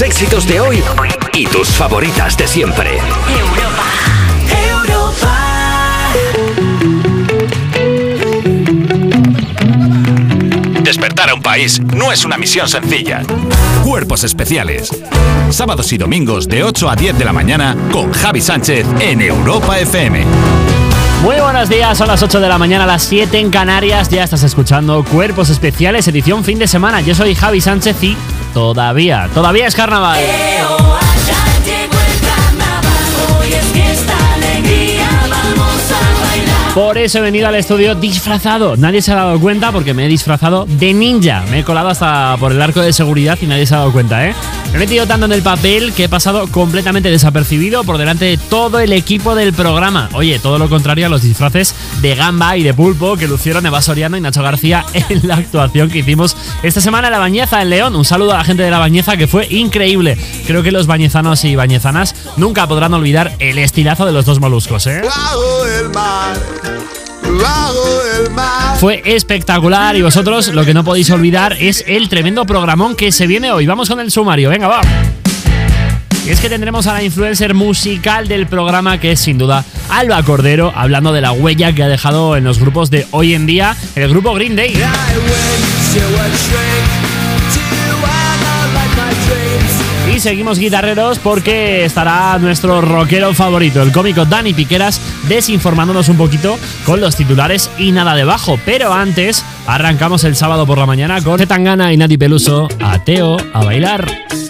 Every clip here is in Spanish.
Los éxitos de hoy y tus favoritas de siempre. Despertar a un país no es una misión sencilla. Cuerpos especiales. Sábados y domingos de 8 a 10 de la mañana con Javi Sánchez en Europa FM. Muy buenos días, son las 8 de la mañana, las 7 en Canarias. Ya estás escuchando Cuerpos Especiales, edición fin de semana. Yo soy Javi Sánchez y todavía, todavía es carnaval. Por eso he venido al estudio disfrazado. Nadie se ha dado cuenta porque me he disfrazado de ninja. Me he colado hasta por el arco de seguridad y nadie se ha dado cuenta, ¿eh? Me he metido tanto en el papel que he pasado completamente desapercibido por delante de todo el equipo del programa. Oye, todo lo contrario a los disfraces de gamba y de pulpo que lucieron Eva Soriano y Nacho García en la actuación que hicimos esta semana en La Bañeza, en León. Un saludo a la gente de La Bañeza que fue increíble. Creo que los bañezanos y bañezanas nunca podrán olvidar el estilazo de los dos moluscos, ¿eh? Fue espectacular y vosotros lo que no podéis olvidar es el tremendo programón que se viene hoy. Vamos con el sumario, venga, va. Y es que tendremos a la influencer musical del programa que es sin duda Alba Cordero, hablando de la huella que ha dejado en los grupos de hoy en día el grupo Green Day. Seguimos guitarreros porque estará nuestro rockero favorito, el cómico Dani Piqueras, desinformándonos un poquito con los titulares y nada debajo. Pero antes, arrancamos el sábado por la mañana con Zetangana y Nati Peluso, Ateo, a bailar.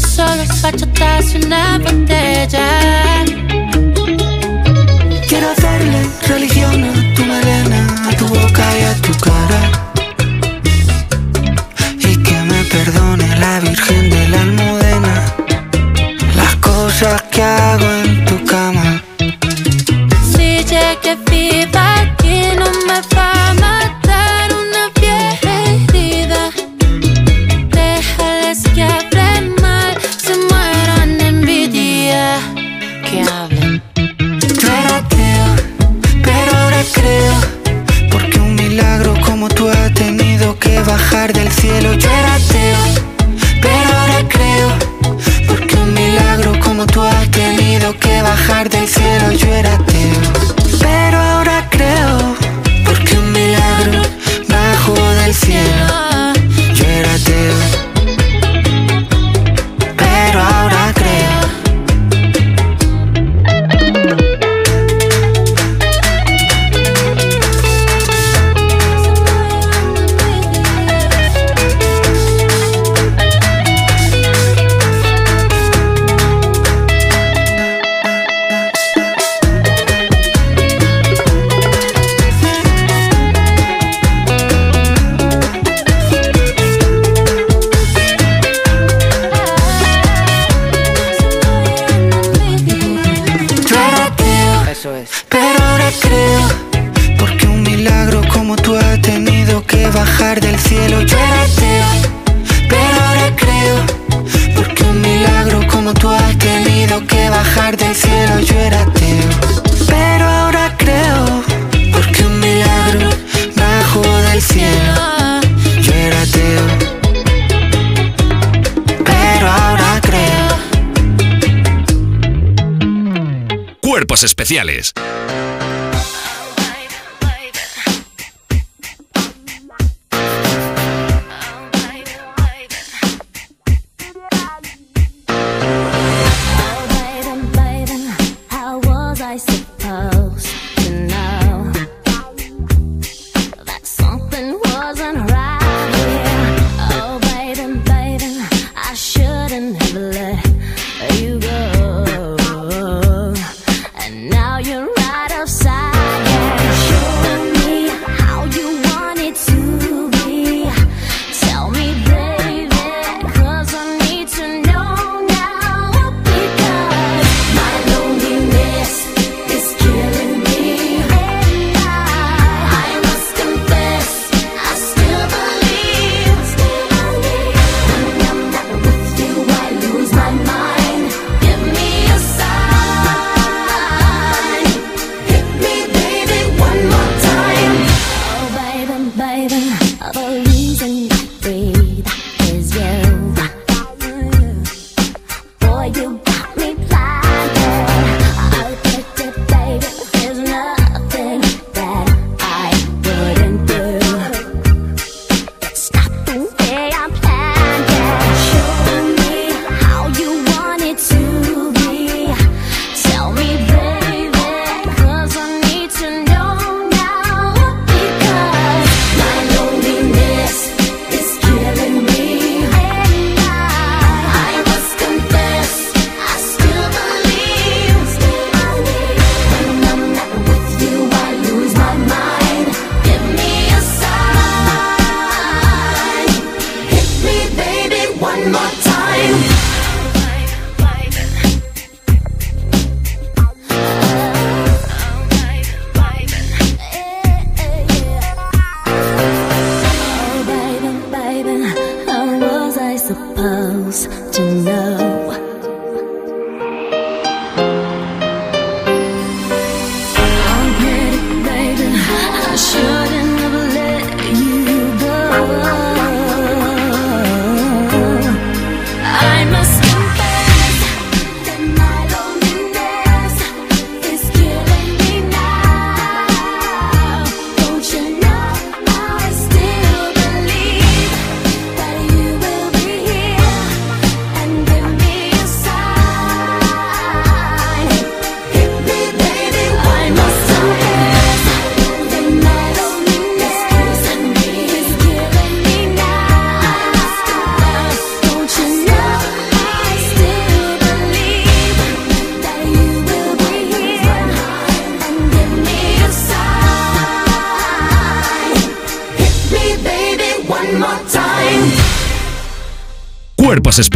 cuentos tú y yo solos, bachatas y una botella. sociales.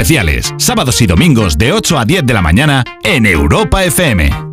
especiales, sábados y domingos de 8 a 10 de la mañana en Europa FM.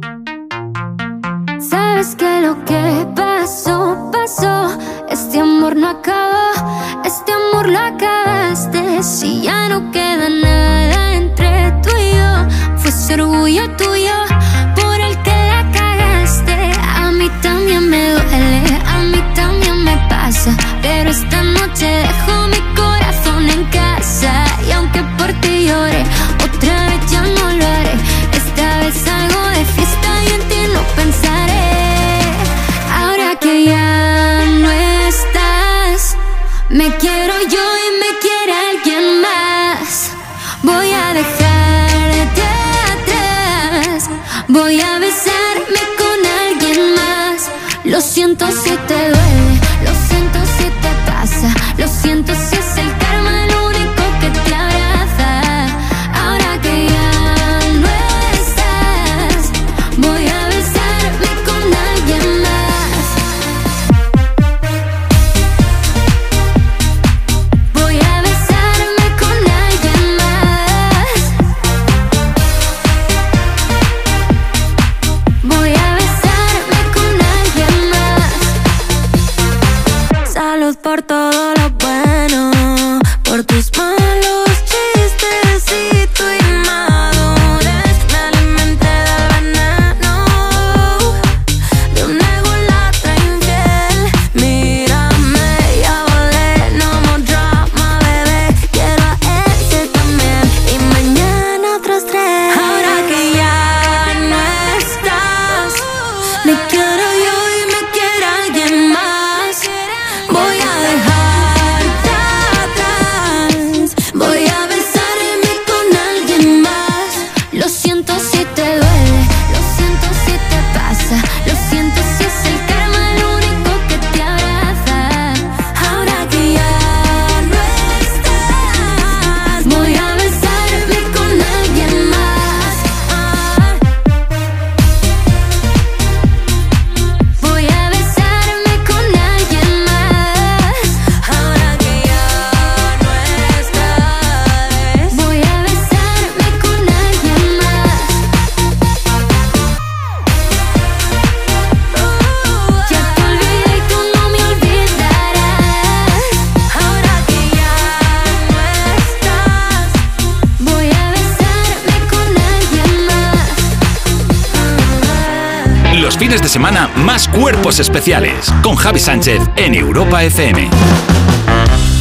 Fines de semana más cuerpos especiales con Javi Sánchez en Europa FM.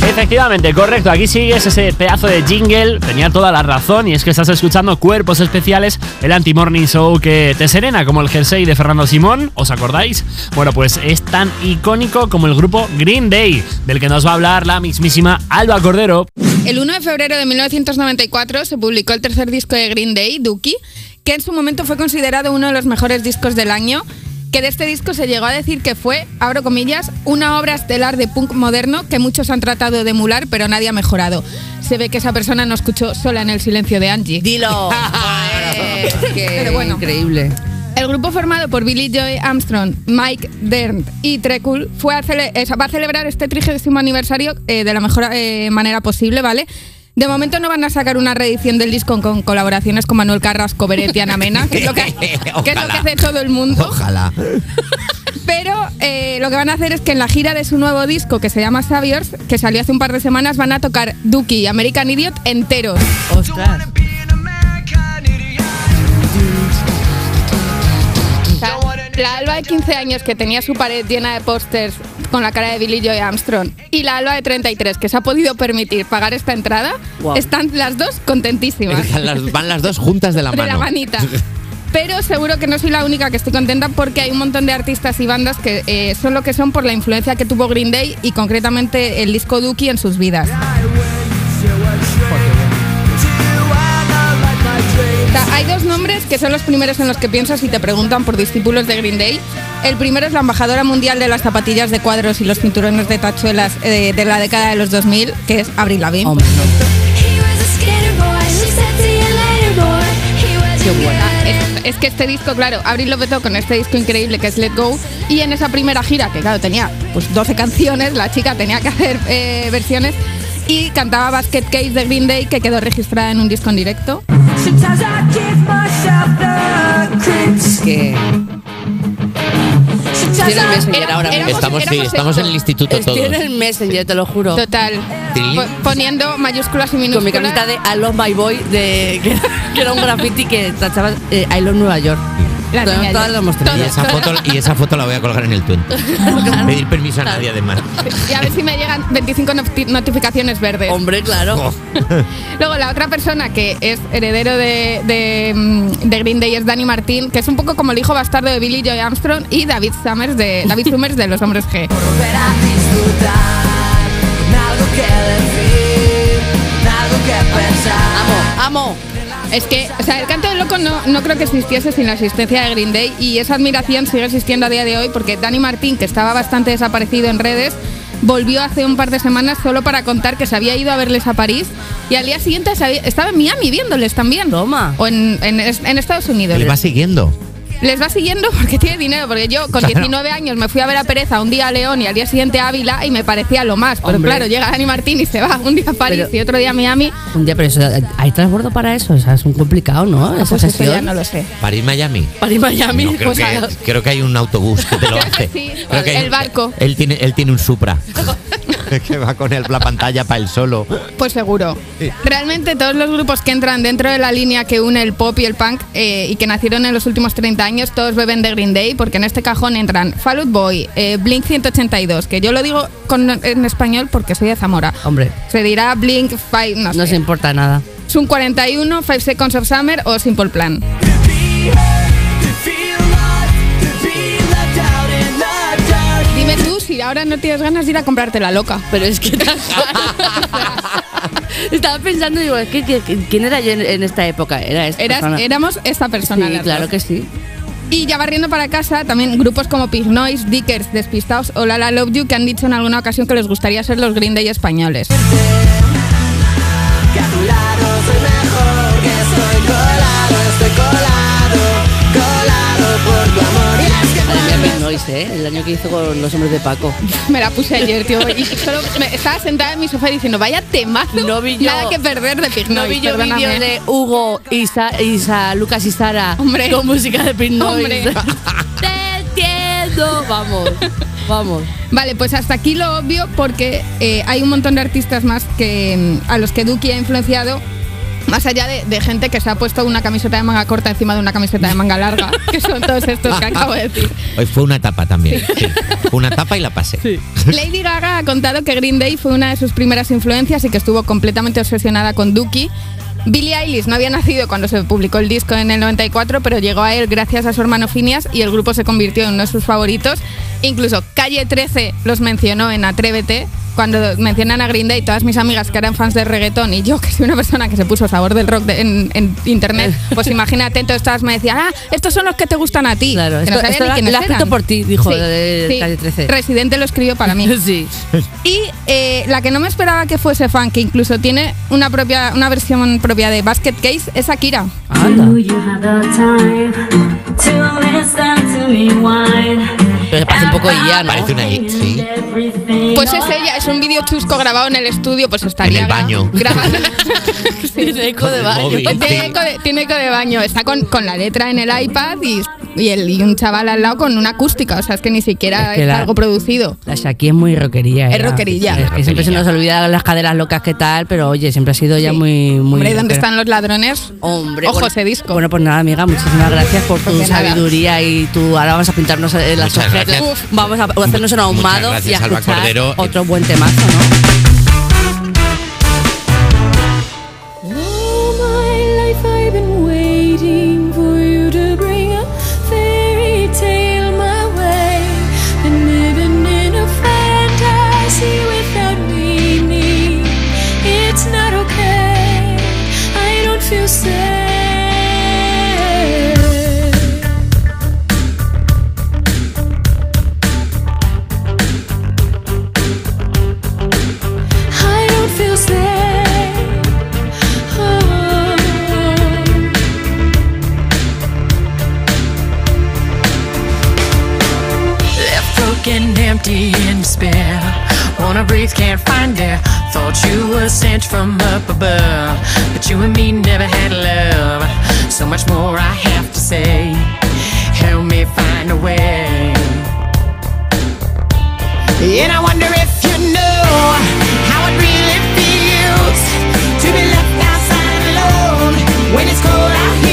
Efectivamente, correcto. Aquí sigues ese pedazo de jingle. Tenía toda la razón y es que estás escuchando Cuerpos Especiales, el anti-morning show que te serena como el jersey de Fernando Simón. ¿Os acordáis? Bueno, pues es tan icónico como el grupo Green Day, del que nos va a hablar la mismísima Alba Cordero. El 1 de febrero de 1994 se publicó el tercer disco de Green Day, Dookie, que en su momento fue considerado uno de los mejores discos del año que de este disco se llegó a decir que fue, abro comillas, una obra estelar de punk moderno que muchos han tratado de emular, pero nadie ha mejorado. Se ve que esa persona no escuchó sola en el silencio de Angie. Dilo. Pero bueno. Increíble. El grupo formado por Billy Joy Armstrong, Mike Dern y Trekul fue a va a celebrar este trigésimo aniversario eh, de la mejor eh, manera posible, ¿vale? De momento no van a sacar una reedición del disco con colaboraciones con Manuel Carrasco, Beret y Ana Mena, que es lo que, que es lo que Ojalá. hace todo el mundo. Ojalá. Pero eh, lo que van a hacer es que en la gira de su nuevo disco, que se llama Saviors, que salió hace un par de semanas, van a tocar Dookie y American Idiot enteros. Ostras. La Alba de 15 años que tenía su pared llena de pósters con la cara de Billy Joy Armstrong y la Alba de 33 que se ha podido permitir pagar esta entrada, están las dos contentísimas. Van las, van las dos juntas de la de mano. la manita. Pero seguro que no soy la única que estoy contenta porque hay un montón de artistas y bandas que eh, son lo que son por la influencia que tuvo Green Day y concretamente el disco Dookie en sus vidas. Hay dos nombres que son los primeros en los que piensas y te preguntan por discípulos de Green Day. El primero es la embajadora mundial de las zapatillas de cuadros y los cinturones de tachuelas eh, de la década de los 2000, que es Avril Lavigne. Hombre, no. Qué buena. Es que este disco, claro, Abril lo petó con este disco increíble que es Let Go. Y en esa primera gira, que claro, tenía pues 12 canciones, la chica tenía que hacer eh, versiones. Y cantaba Basket Case de Green Day, que quedó registrada en un disco en directo. Es que. Tiene el Messenger Era- ahora mismo. Estamos, sí, estamos en el instituto todos. Tiene el Messenger, te lo juro. Total. Po- poniendo mayúsculas y Con mi minúsculas. camiseta de I Love My Boy, de, que, que era un graffiti que tachaba eh, I Love Nueva York. La Todas- niña todas yo. las mostré. Y esa, foto, y esa foto la voy a colgar en el Twitter. Pedir permiso a nadie, además. Y a ver si me llegan 25 noti- notificaciones verdes. Hombre, claro. Oh. Luego la otra persona que es heredero de, de, mm, de Green Day es Danny Martín, que es un poco como el hijo bastardo de Billy Joy Armstrong y David Summers de David Summers de Los Hombres G. Amo, amo. Es que, o sea, el canto del loco no, no creo que existiese sin la existencia de Green Day y esa admiración sigue existiendo a día de hoy porque Danny Martín, que estaba bastante desaparecido en redes, volvió hace un par de semanas solo para contar que se había ido a verles a París y al día siguiente había- estaba en Miami viéndoles también. Toma. O en, en- en Estados Unidos. Le va siguiendo. Les va siguiendo porque tiene dinero, porque yo con Claro. 19 años me fui a ver a Pereza un día a León y al día siguiente a Ávila y me parecía lo más. Pero Hombre. claro, llega Dani Martín y se va un día a París Pero- y otro día a Miami. Un día, pero eso, hay transbordo para eso. O sea, es un complicado, ¿no? Esa Pues eso ya no lo sé. París, Miami. Para ir a Miami. No, creo, pues que, creo que hay un autobús que te lo hace. sí, Creo que hay- el barco. Él tiene, él tiene un Supra. que va con él la pantalla para él solo. Pues seguro. Sí. Realmente todos los grupos que entran dentro de la línea que une el pop y el punk eh, y que nacieron en los últimos 30 años, todos beben de Green Day, porque en este cajón entran Fall Out Boy, eh, Blink 182, que yo lo digo con- en español porque soy de Zamora. Hombre, Se dirá Blink 5, no no sé. se importa nada. Sun 41, 5 Seconds of Summer o Simple Plan. Dime tú si ahora no tienes ganas de ir a comprarte la loca. Pero es que. Estaba pensando, digo, ¿qué- qué- qué- ¿quién era yo en, esta época? Era esta Eras- persona. éramos esta persona. Sí, claro dos. que sí. Y ya barriendo para casa, también grupos como Pig Noise, Dickers, Despistados o Lala Love You que han dicho en alguna ocasión que les gustaría ser los Green Day españoles. ¿Eh? El año que hizo con los hombres de Paco. Me la puse ayer, tío, y solo me- estaba sentada en mi sofá diciendo, vaya temazo, No vi yo- nada que perder de Pig No vi yo vídeo de Hugo, Isa, Isa, Lucas y Sara Hombre. con música de Noise. Hombre. Te entiendo. Vamos, vamos. Vale, pues hasta aquí lo obvio porque eh, hay un montón de artistas más que mm, a los que Duki ha influenciado Más allá de, de gente que se ha puesto una camiseta de manga corta encima de una camiseta de manga larga, que son todos estos que acabo de decir. Hoy fue una etapa también. sí. Una etapa y la pasé. Lady Gaga ha contado que Green Day fue una de sus primeras influencias y que estuvo completamente obsesionada con Dookie. Billie Eilish no había nacido cuando se publicó el disco en el 94, pero llegó a él gracias a su hermano Phineas y el grupo se convirtió en uno de sus favoritos. Incluso Calle 13 los mencionó en Atrévete. Cuando mencionan a Green Day, todas mis amigas que eran fans de reggaetón y yo, que soy una persona que se puso sabor del rock de- en, en internet, pues imagínate, entonces todas me decían, ah, estos son los que te gustan a ti. Claro, Que no esto- ni lo lo ha escrito por ti, dijo de Calle 13. Residente lo escribió para mí. Sí. Y eh, la que no me esperaba que fuese fan, que incluso tiene una propia una versión propia de Basket Case, es Akira. Pero parece un poco ya, ¿no? Parece una hit, sí. Pues es ella, es un vídeo chusco grabado en el estudio, pues estaría En el baño. grabando. Tiene eco de baño. tiene, eco de, tiene eco de baño, está con, con la letra en el iPad y, y, el, y un chaval al lado con una acústica, o sea, es que ni siquiera Es que es la- algo producido. La Shaki es muy rockerilla. Es ella. rockerilla. Es que siempre se nos olvida las caderas locas que tal, pero oye, siempre ha sido ya Sí. muy, muy. Hombre, ¿dónde rockera. están los ladrones? Hombre, Ojo bueno, ese disco. Bueno, pues nada, amiga, muchísimas gracias por tu Pues nada. sabiduría y tu. Ahora vamos a pintarnos eh, las Muchas Uf, Vamos a hacernos un ahumado y a gracias, Alba escuchar Cordero. otro buen temazo, ¿no? All my empty, in despair. Wanna breathe, can't find air. Thought you were sent from up above, but you and me never had love. So much more I have to say. Help me find a way. And I wonder if you know how it really feels to be left outside alone when it's cold out here.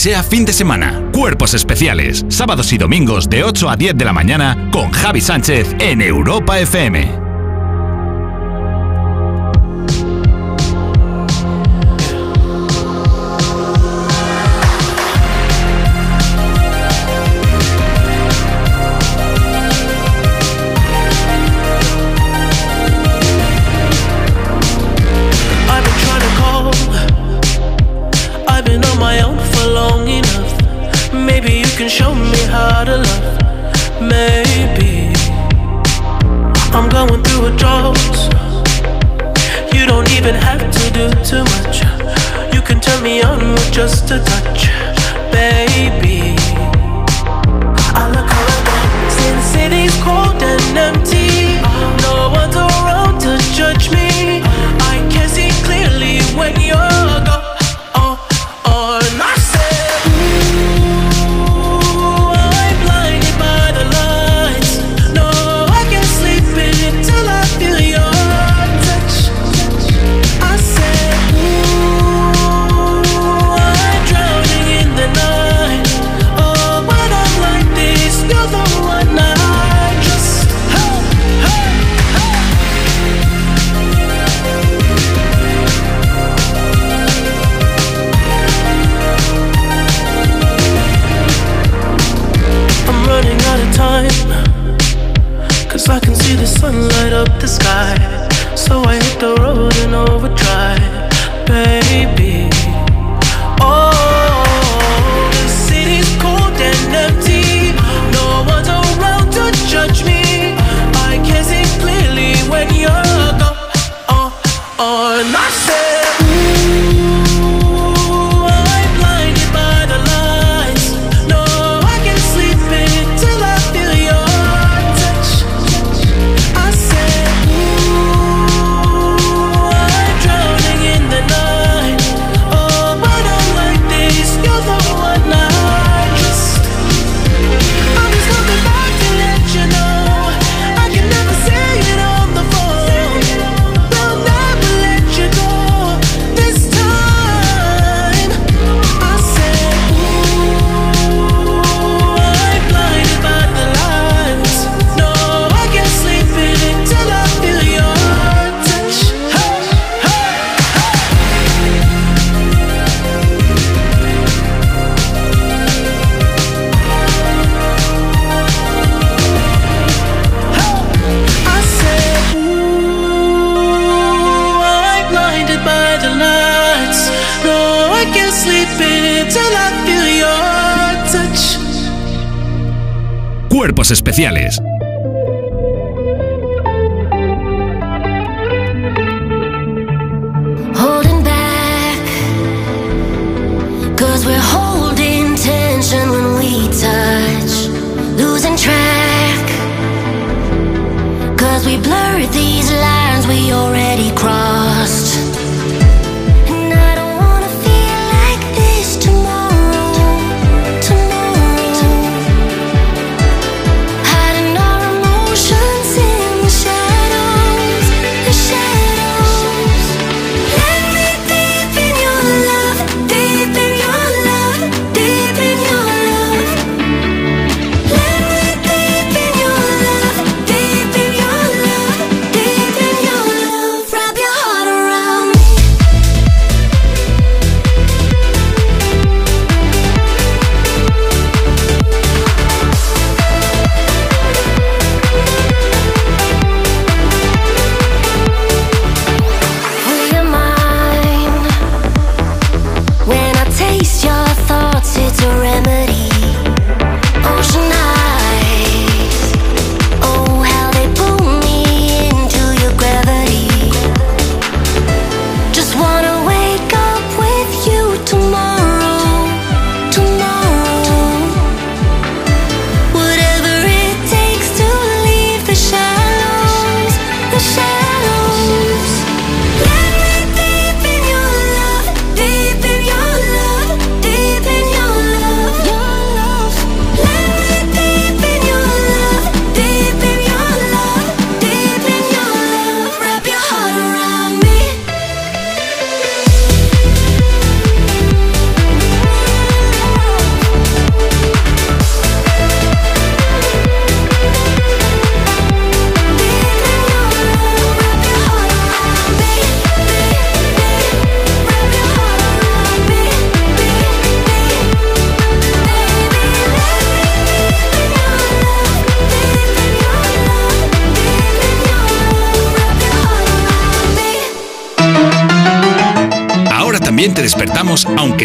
Sea fin de semana. Cuerpos especiales, sábados y domingos de 8 a 10 de la mañana con Javi Sánchez en Europa FM. Too much. You can turn me on with just a touch, baby. I look around, since city's cold and empty. Especiales.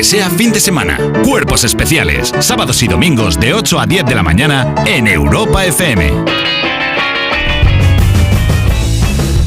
Sea fin de semana. Cuerpos especiales. Sábados y domingos de 8 a 10 de la mañana en Europa FM.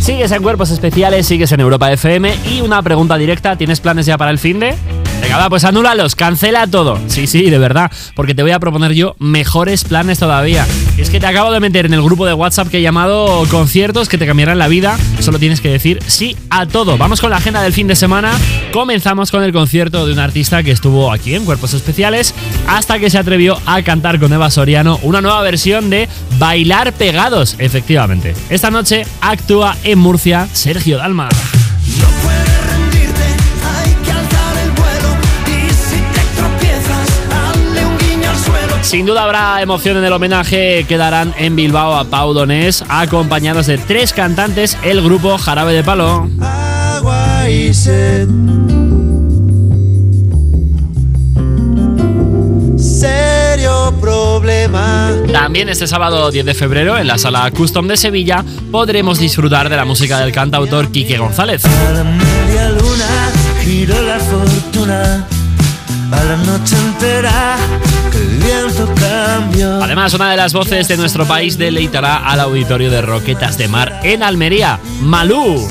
Sigues en Cuerpos Especiales, sigues en Europa FM y una pregunta directa, ¿tienes planes ya para el fin de? Venga, va, pues anúlalos, cancela todo. Sí, sí, de verdad, porque te voy a proponer yo mejores planes todavía. Es que te acabo de meter en el grupo de WhatsApp que he llamado conciertos que te cambiarán la vida. Solo tienes que decir sí a todo. Vamos con la agenda del fin de semana. Comenzamos con el concierto de un artista que estuvo aquí en Cuerpos Especiales hasta que se atrevió a cantar con Eva Soriano una nueva versión de Bailar Pegados, efectivamente. Esta noche actúa en Murcia Sergio Dalma. Sin duda habrá emoción en el homenaje que darán en Bilbao a Pau Donés, acompañados de tres cantantes, el grupo Jarabe de Palo. Serio problema. También este sábado 10 de febrero en la sala Custom de Sevilla podremos disfrutar de la música del cantautor Quique González. A la media luna giró la fortuna. A la noche entera que el viento cambió. Además, una de las voces de nuestro país deleitará al auditorio de Roquetas de Mar en Almería, Malú.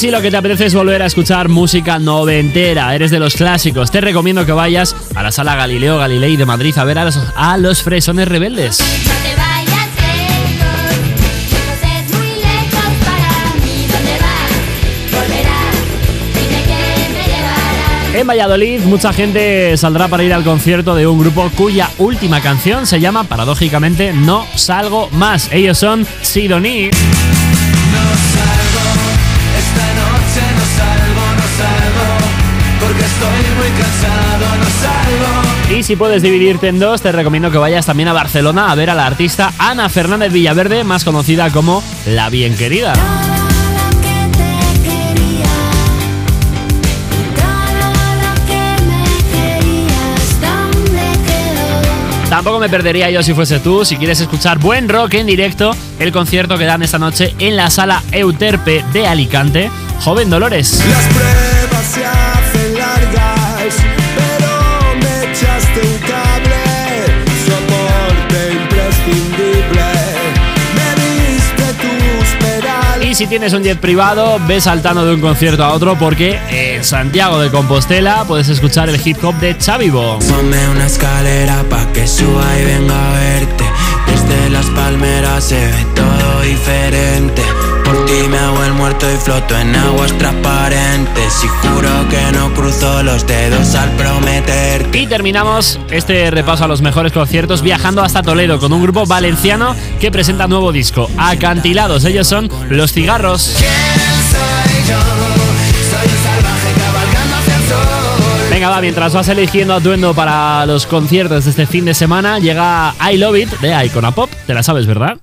Si lo que te apetece es volver a escuchar música noventera, eres de los clásicos, te recomiendo que vayas a la sala Galileo Galilei de Madrid a ver a los, a los fresones rebeldes. En Valladolid, mucha gente saldrá para ir al concierto de un grupo cuya última canción se llama, paradójicamente, No Salgo Más. Ellos son Sidoní. Y si puedes dividirte en dos, te recomiendo que vayas también a Barcelona a ver a la artista Ana Fernández Villaverde, más conocida como La Bien Querida. Tampoco me perdería yo si fuese tú, si quieres escuchar buen rock en directo, el concierto que dan esta noche en la sala Euterpe de Alicante, Joven Dolores. Las pruebas si tienes un jet privado, ve saltando de un concierto a otro porque en Santiago de Compostela puedes escuchar el hip hop de Chavivo. Ti me hago el muerto y floto en aguas transparentes. Y juro que no cruzo los dedos al prometerte. Y terminamos este repaso a los mejores conciertos viajando hasta Toledo con un grupo valenciano que presenta nuevo disco, Acantilados. Ellos son Los Cigarros. Venga, va, mientras vas eligiendo atuendo para los conciertos de este fin de semana, llega I Love It de Icona Pop. Te la sabes, ¿verdad?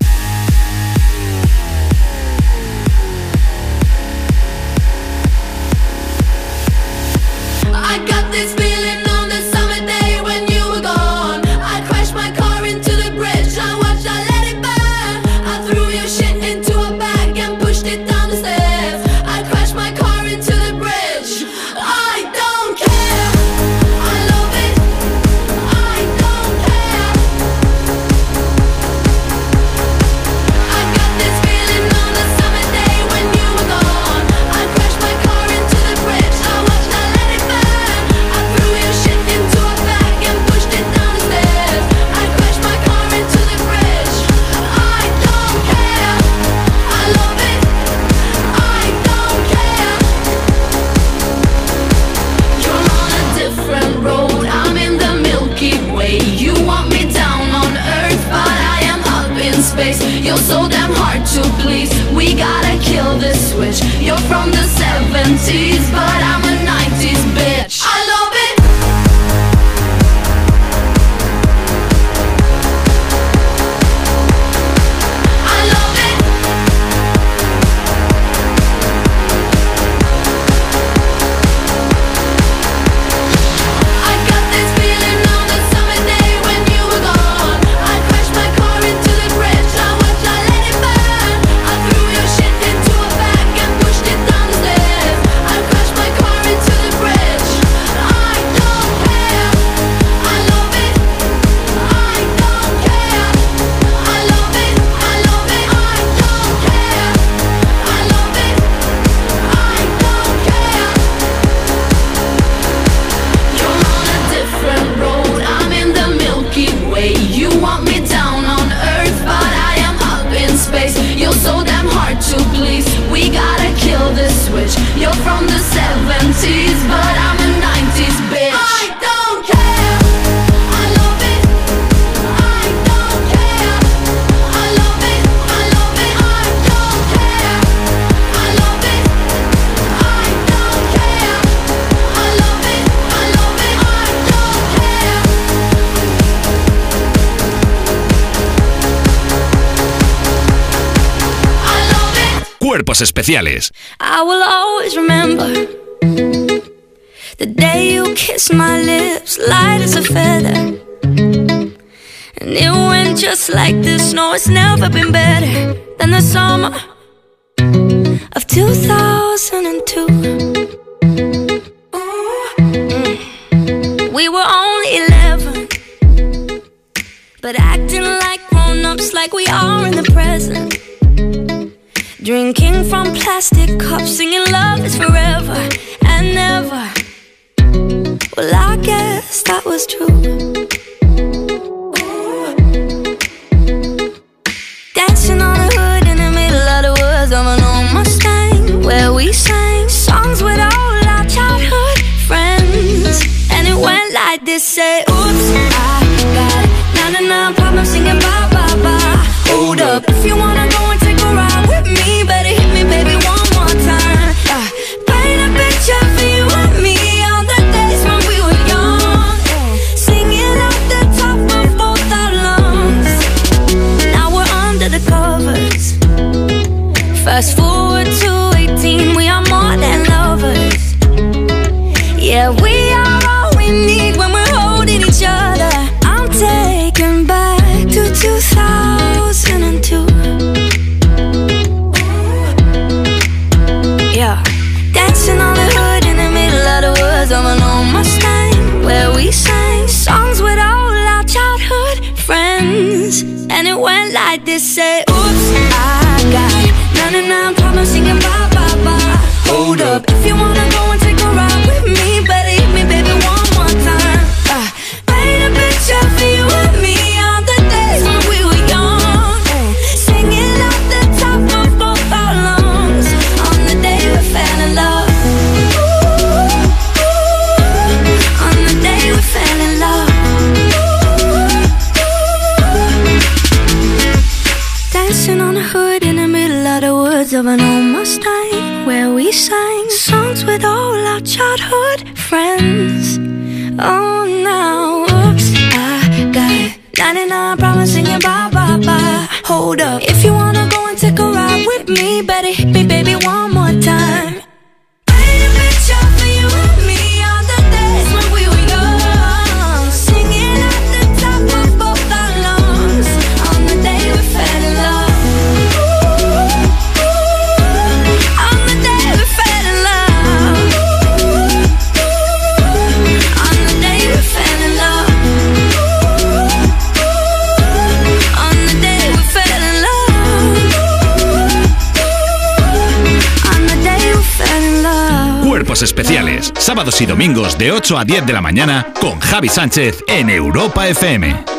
especiales. I will always remember the day you kissed my lips, light as a feather. And it went just like this, no, it's never been better. hold up If you wanna go and take a ride with me, better hit me, baby, one sábados y domingos de 8 a 10 de la mañana con Javi Sánchez en Europa FM.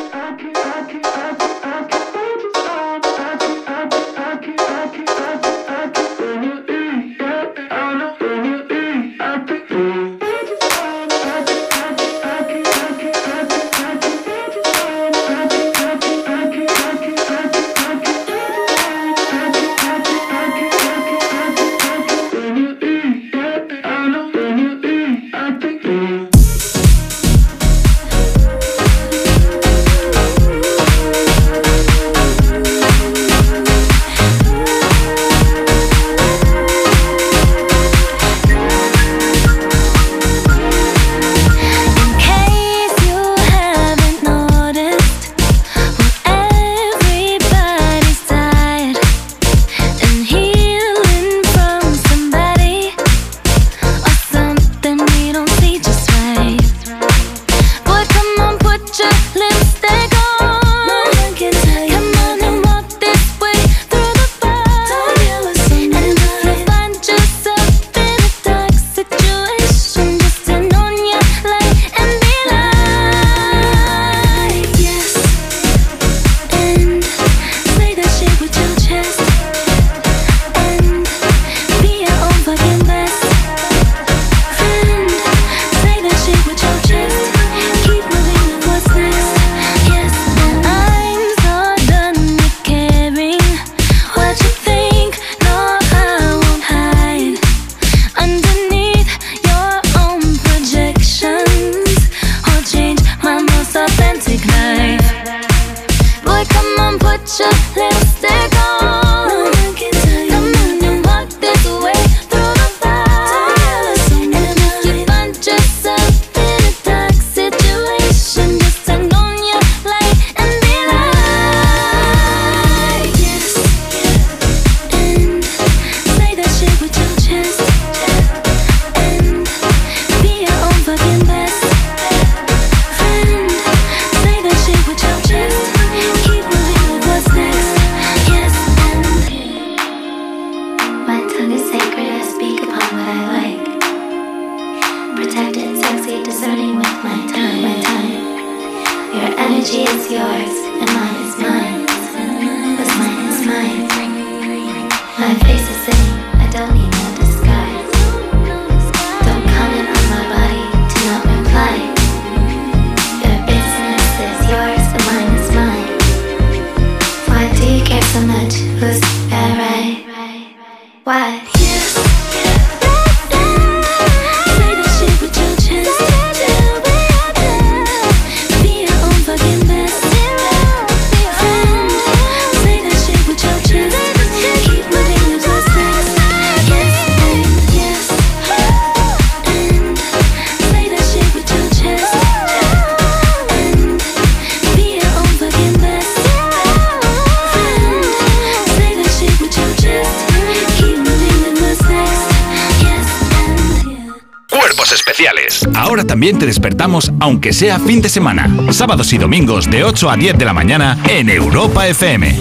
Aunque sea fin de semana. Sábados y domingos de 8 a 10 de la mañana en Europa FM.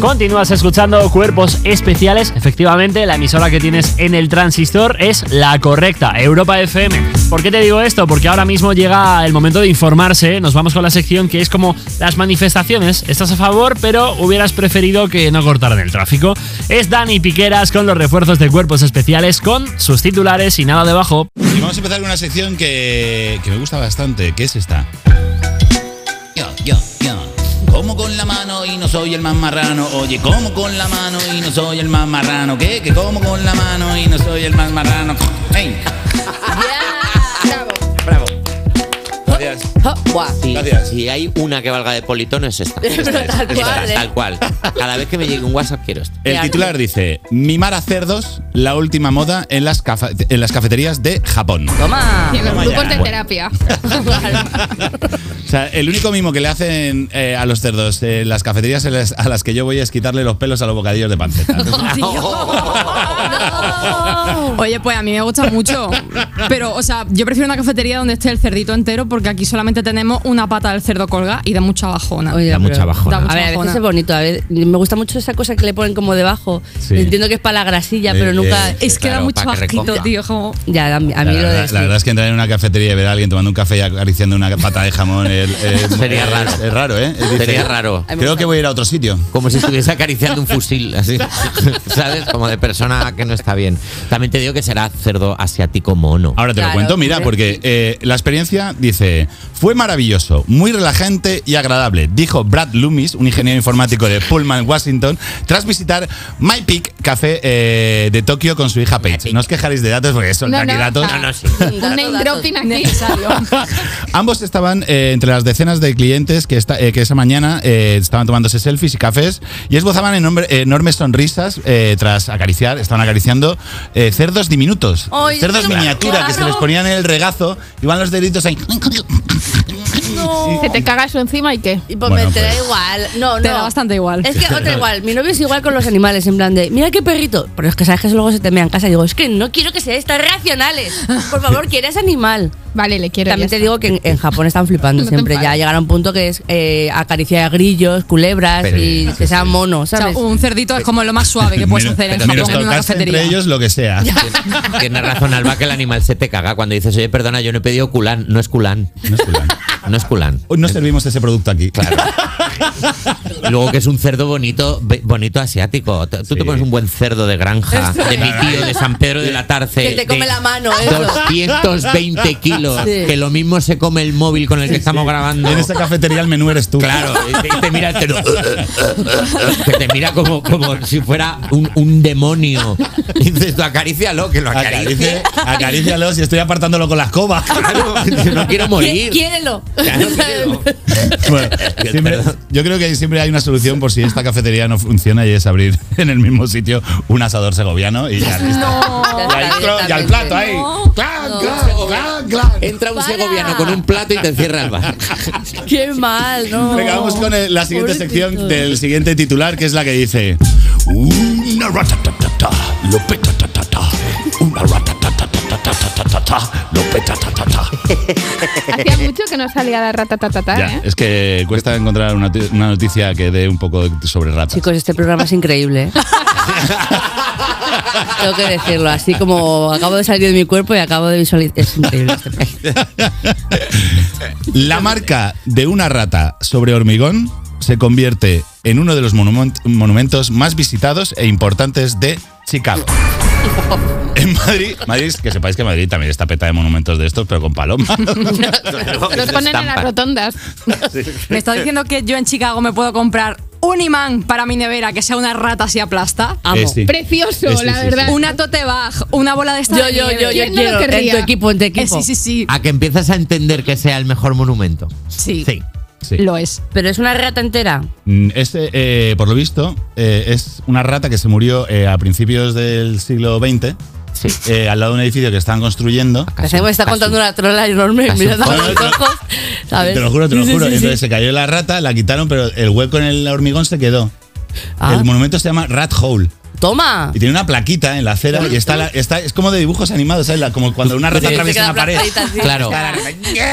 Continúas escuchando Cuerpos Especiales. Efectivamente, la emisora que tienes en el transistor es la correcta, Europa FM. ¿Por qué te digo esto? Porque ahora mismo llega el momento de informarse. Nos vamos con la sección que es como las manifestaciones. Estás a favor, pero hubieras preferido que no cortaran el tráfico. Es Dani Piqueras con los refuerzos de Cuerpos Especiales con sus titulares y nada debajo. Vamos a empezar con una sección que, que me gusta bastante, que es esta. Yo, yo, yo. Como con la mano y no soy el más marrano. Oye, como con la mano y no soy el más marrano. ¿Qué? Que como con la mano y no soy el más marrano. ¡Ey! Bravo. Gracias. Sí, Gracias. Si hay una que valga de politono es esta. Pero Esta es, tal esta, cual, ¿eh? tal cual. Cada vez que me llegue un WhatsApp quiero esto. El titular dice: Mimar a cerdos, la última moda en las, en las cafeterías de Japón. Toma. En los Toma grupos ya. de terapia. O sea, el único mimo que le hacen eh, a los cerdos en las cafeterías a las que yo voy es quitarle los pelos a los bocadillos de panceta. Oye, pues a mí me gusta mucho. Pero, o sea, yo prefiero una cafetería donde esté el cerdito entero porque aquí solamente tenemos una pata del cerdo colga y da mucha bajona. Oye, Da pero- mucha bajona. Da mucha A ver, a bajona. veces es bonito. A ver, me gusta mucho esa cosa que le ponen como debajo. Sí. Entiendo que es para la grasilla, pero nunca. Es que da mucho asquito, recoja. tío. como- Ya, a mí, a La lo de. la verdad es que entrar en una cafetería y ver a alguien tomando un café y acariciando una pata de jamón eh, Sería es- raro. Es, raro, ¿eh? Dice, Sería raro. Creo que voy a ir a otro sitio. Como si estuviese acariciando un fusil, así. ¿Sabes? Como de persona que no está bien. También te digo que será cerdo asiático mono. Ahora te lo cuento, mira, porque eh, la experiencia dice, fue maravilloso, muy relajante y agradable, dijo Brad Loomis, un ingeniero informático de Pullman, Washington, tras visitar My Peak Café eh, de Tokio con su hija Paige. No os quejaréis de datos porque son No, aquí no, datos. No, no, sí. Un name dropping aquí. Necesario. Ambos estaban eh, entre las decenas de clientes que, esta- eh, que esa mañana eh, estaban tomándose selfies y cafés y esbozaban enorme- enormes sonrisas eh, tras acariciar, estaban acariciando eh, cerdos diminutos, Ay, cerdos claro. miniatura que se les ponían en el regazo, iban los deditos ahí. Yeah. Se te caga eso encima y qué. Y pues Bueno, me te da pues- igual. No, Te no. da bastante igual. Es que otra igual. Mi novio es igual con los animales, en plan de, mira qué perrito. Pero es que sabes que eso luego se te mea en casa y digo, es que no quiero que seáis tan racionales. Por favor, ¿quieres animal? Vale, le quiero. También te está. digo que en, en Japón están flipando No te siempre. Ya a un punto que es eh, acariciar grillos, culebras Pero- y que sean monos, O sea, un cerdito es como lo más suave que puedes hacer en Japón en una cafetería. entre ellos lo que sea. Tienes razón, Alba, que el animal se te caga cuando dices, oye, perdona, yo no he pedido culán. No es culán. No es culán. No no servimos ese producto aquí. Claro. Y luego que es un cerdo bonito, bonito asiático. Tú Sí. te pones un buen cerdo de granja, de mi tío, de San Pedro de la Tarce. Que te come de la mano, eso. 220 kilos. Sí. Que lo mismo se come el móvil con el que estamos grabando. En esa cafetería el menú eres tú. Claro, y te, te mira cerdo. Que te mira como, como si fuera un, un demonio. Y dices, tú acarícialo, que lo acaricie. Acaricie, acarícialo si estoy apartándolo con la escoba. Claro, no quiero morir. Quiérelo. Claro, quiero. Bueno, siempre- yo creo que siempre hay una solución por si esta cafetería no funciona y es abrir en el mismo sitio un asador segoviano y ya listo. Y, ahí, y al plato ahí. ¡Clan, clan, clan, clan! Entra un Para. segoviano con un plato y te cierra el bar. Qué mal, ¿no? Venga, vamos con el- la siguiente Pobrecito. sección del siguiente titular, que es la que dice: Una ratatatata, lo petatatata, una ratatatata, lo petatatata. Hacía mucho que no salía la ratatatata, Ya, ¿eh? es que cuesta encontrar una, una noticia que dé un poco sobre ratas. Chicos, este programa es increíble. ¿eh? Tengo que decirlo, así como acabo de salir de mi cuerpo y acabo de visualizar. Es increíble este país. La marca de una rata sobre hormigón se convierte en uno de los monument- monumentos más visitados e importantes de Chicago. En Madrid, Madrid, que sepáis que Madrid también está peta de monumentos de estos, pero con palomas. Los ponen en las rotondas. Me está diciendo que yo en Chicago me puedo comprar un imán para mi nevera que sea una rata si aplasta. Eh, sí. Precioso, Eh, sí, la sí, verdad. sí. Una tote bag, una bola de esta Yo, yo, yo, yo ¿Quién no quiero. En tu equipo, en tu equipo. Eh, sí, sí, sí. A que empiezas a entender que sea el mejor monumento. Sí, Sí. Sí. lo es. Pero es una rata entera. Mm, Este, eh, por lo visto, eh, es una rata que se murió eh, a principios del siglo XX. eh, al lado de un edificio que estaban construyendo. Que me está contando una trola enorme Casi. mirando a Bueno, los no, ojos. ¿sabes? Te lo juro, te lo Sí, juro. sí, sí. Entonces se cayó la rata, la quitaron, pero el hueco en el hormigón se quedó. Ah. El monumento se llama Rat Hole. Toma. Y tiene una plaquita en la acera y está, la- está es como de dibujos animados, ¿sabes? La- Como cuando una rata atraviesa una pared. Claro.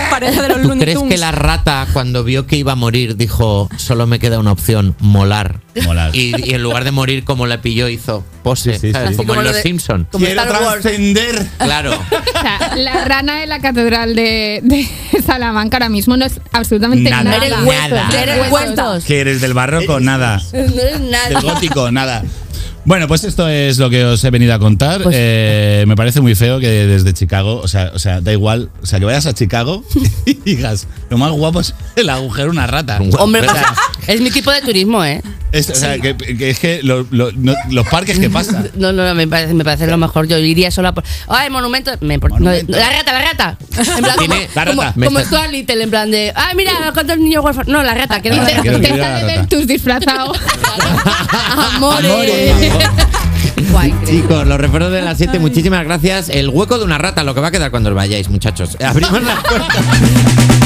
Parece de los ¿Tú crees que la rata, cuando vio que iba a morir, dijo, solo me queda una opción, molar? Molar. Y, y en lugar de morir como la pilló, hizo pose, Sí, sí, ¿sabes? sí. como, como en lo Los de- Simpsons. Quiero trascender. Claro. O sea, la rana de la catedral de, de Salamanca ahora mismo no es absolutamente Nada. nada. Eres Nada. huesos. Que eres del barroco, nada. No eres nada. Del gótico, nada. Bueno, pues esto es lo que os he venido a contar. Pues- Eh, me parece muy feo que desde Chicago, o sea, o sea, da igual, o sea, que vayas a Chicago y digas, lo más guapo es el agujero una rata. Hombre, O sea, es mi tipo de turismo, ¿eh? es, o sea, que, que es que lo- lo- no- los parques que pasan. No, no, me parece, me parece lo mejor. Yo iría sola por. ¡Ay, monumento! Me import- no, Monumento. la rata, la rata. En plan, como, la como, rata. como está- Stuart Little, en plan de. ¡Ay, mira, cuántos niños huérfanos! No, la rata, que no Ah, quiero- Te quiero está de rata. Ventus disfrazado. Amores. Amores. Chicos, los recuerdos de las 7, muchísimas gracias. El hueco de una rata, lo que va a quedar cuando os vayáis, muchachos. Abrimos las puertas.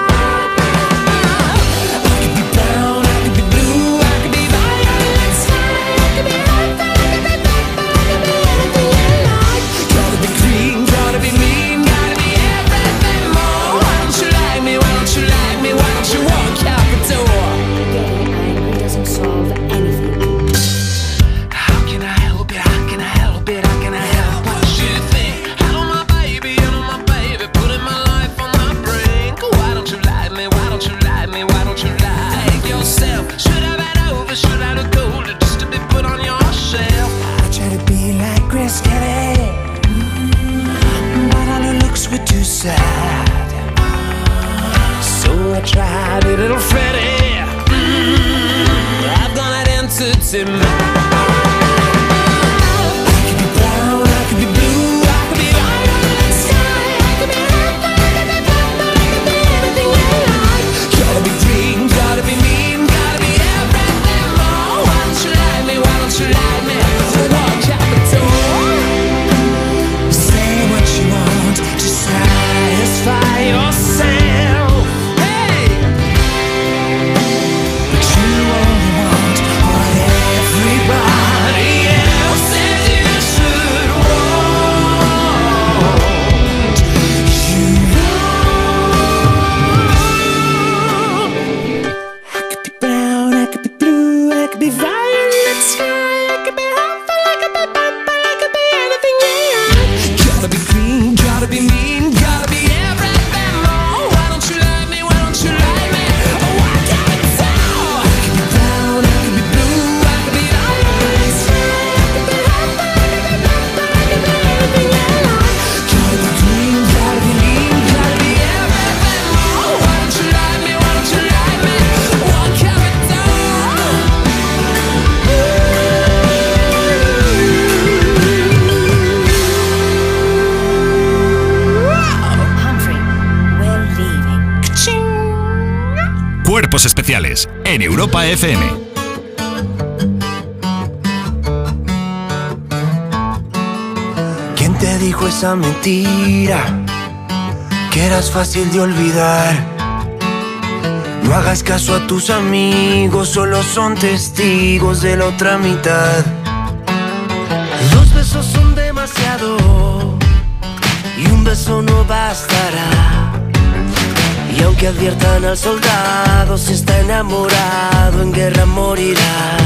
FM. ¿Quién te dijo esa mentira? Que eras fácil de olvidar. No hagas caso a tus amigos, solo son testigos de la otra mitad. que adviertan al soldado, si está enamorado en guerra morirá.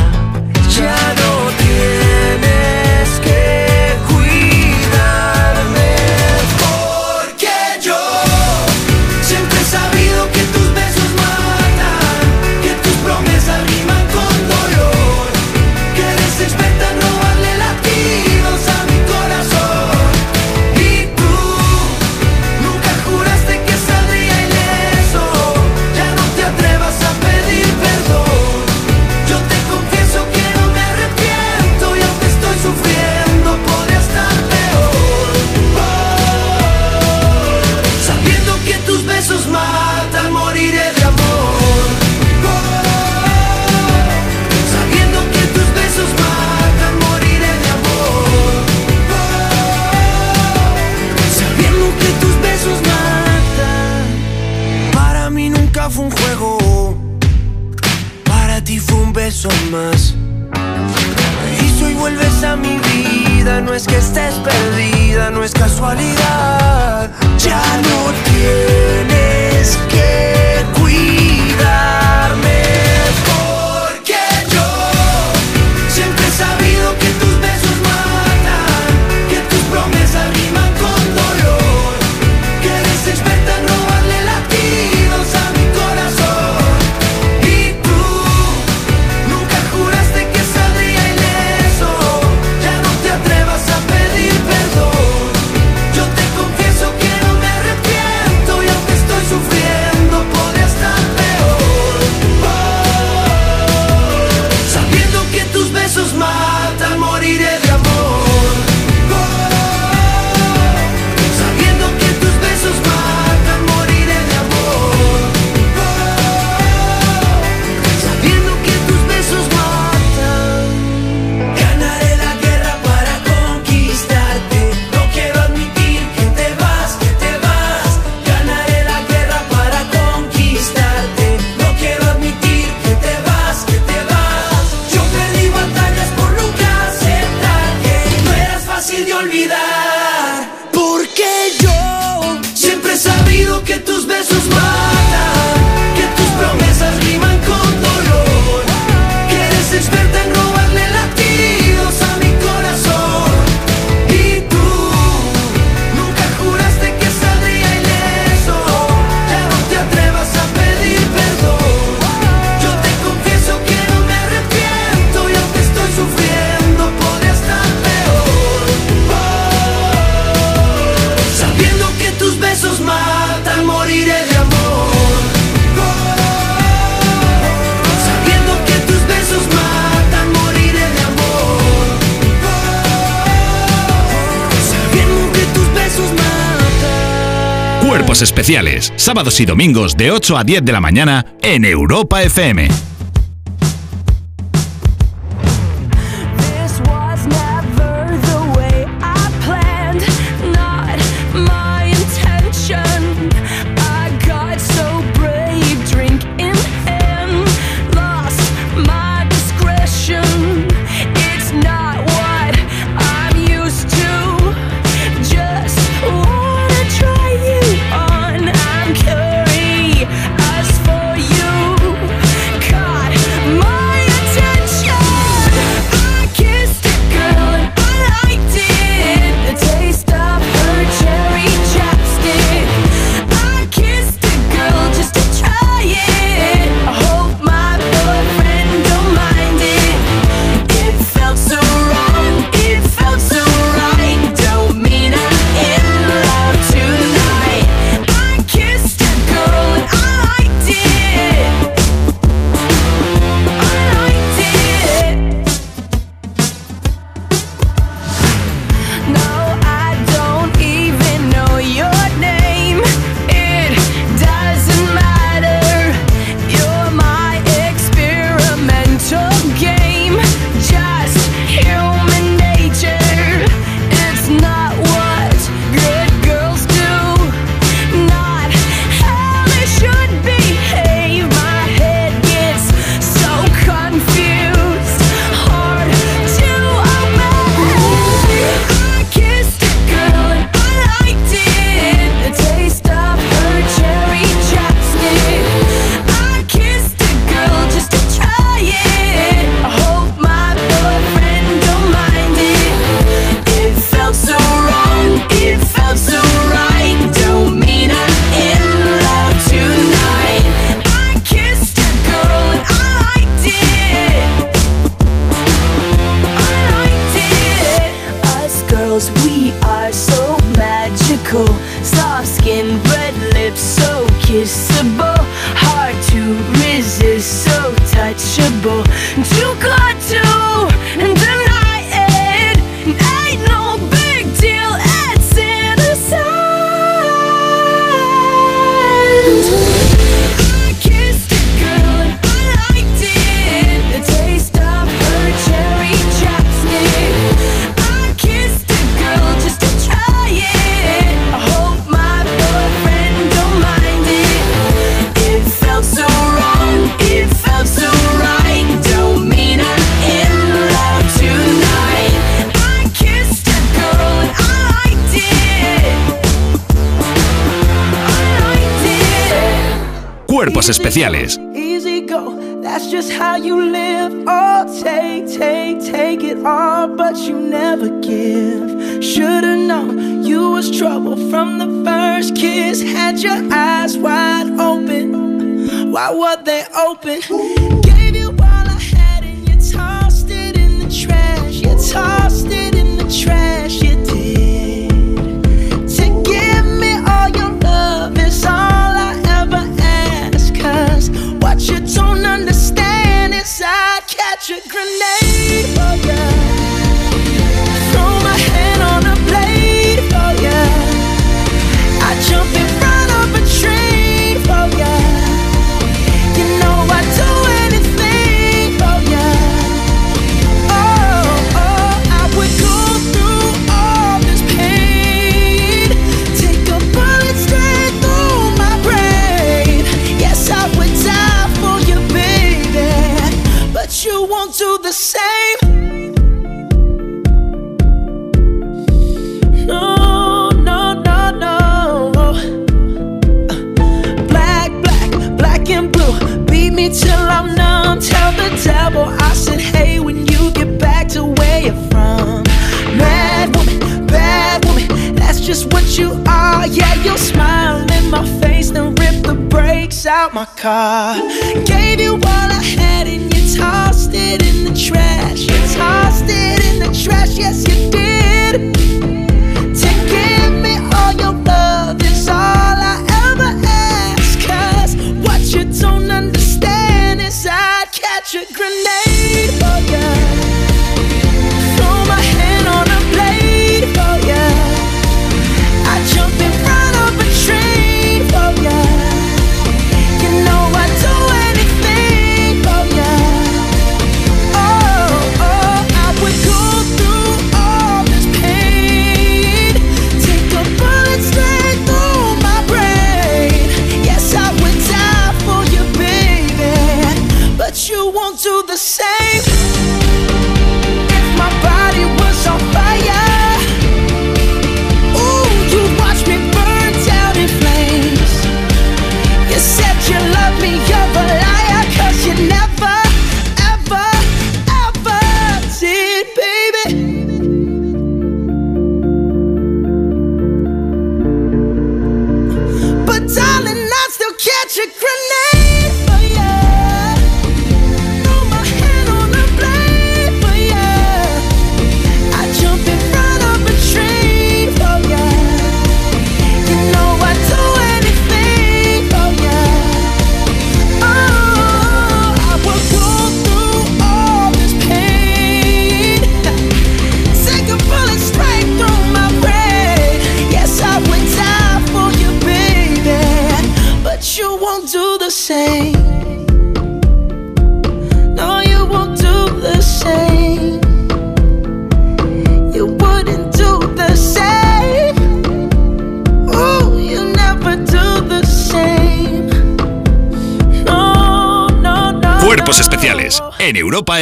fue un juego, para ti fue un beso más. Y si hoy vuelves a mi vida, no es que estés perdida, no es casualidad. Ya no tienes que cuidar. especiales, sábados y domingos de 8 a 10 de la mañana en Europa FM.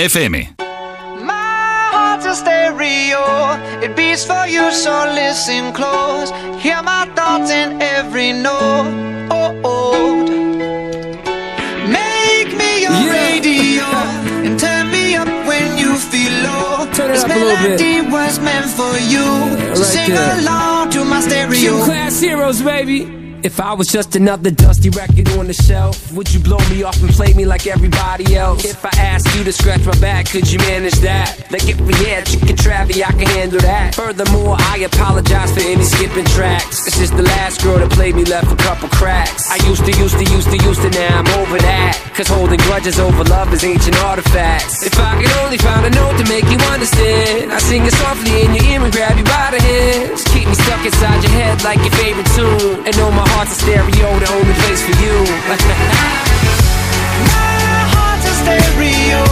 FM. My heart's a stereo, it beats for you, so listen close. Hear my thoughts in every note. Oh, oh. Make me your yeah. radio and turn me up when you feel low. It this up melody a was meant for you. Yeah, right so sing there. along to my stereo. Class heroes, baby. If I was just another dusty record on the shelf, would you blow me off and play me like everybody else? If I asked you to scratch my back, could you manage that? Like if we had chicken travy, I can handle that. Furthermore, I apologize for any skipping tracks. This is the last girl that played me left a couple cracks. I used to, used to, used to, used to, now I'm over that. Cause holding grudges over love is ancient artifacts. If I could only find a note to make you understand, I sing it softly in your ear and grab you by the hands. Keep me stuck inside your head like your favorite tune. And know my heart's a stereo, the only place for you. My heart's a stereo.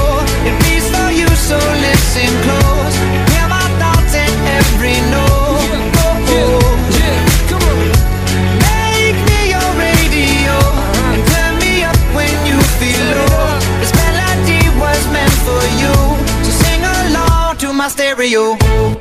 It beats for you, so listen close. Hear my thoughts in every note. My stereo.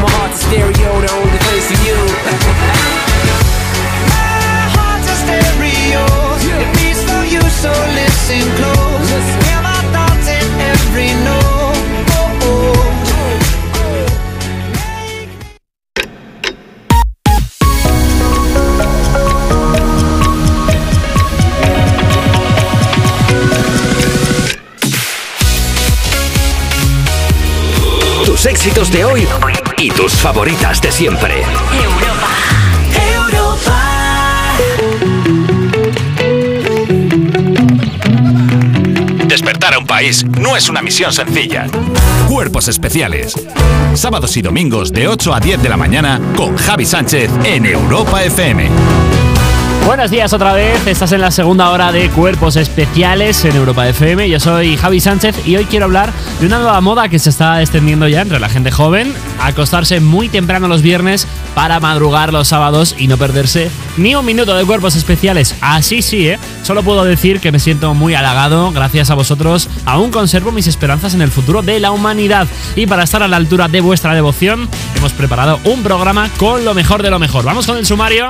my heart's a stereo, the only place for you. My heart's a stereo. It beats for you, so listen close. Hear my thoughts in every note. Oh, oh. Tus éxitos de hoy y tus favoritas de siempre. Despertar a un país no es una misión sencilla. Cuerpos especiales. Sábados y domingos de 8 a 10 de la mañana con Javi Sánchez en Europa FM. Buenos días otra vez, estás en la segunda hora de Cuerpos Especiales en Europa FM. Yo soy Javi Sánchez y hoy quiero hablar de una nueva moda que se está extendiendo ya entre la gente joven, acostarse muy temprano los viernes para madrugar los sábados y no perderse ni un minuto de Cuerpos Especiales. Así sí, ¿eh? Solo puedo decir que me siento muy halagado, gracias a vosotros aún conservo mis esperanzas en el futuro de la humanidad. Y para estar a la altura de vuestra devoción, hemos preparado un programa con lo mejor de lo mejor. Vamos con el sumario.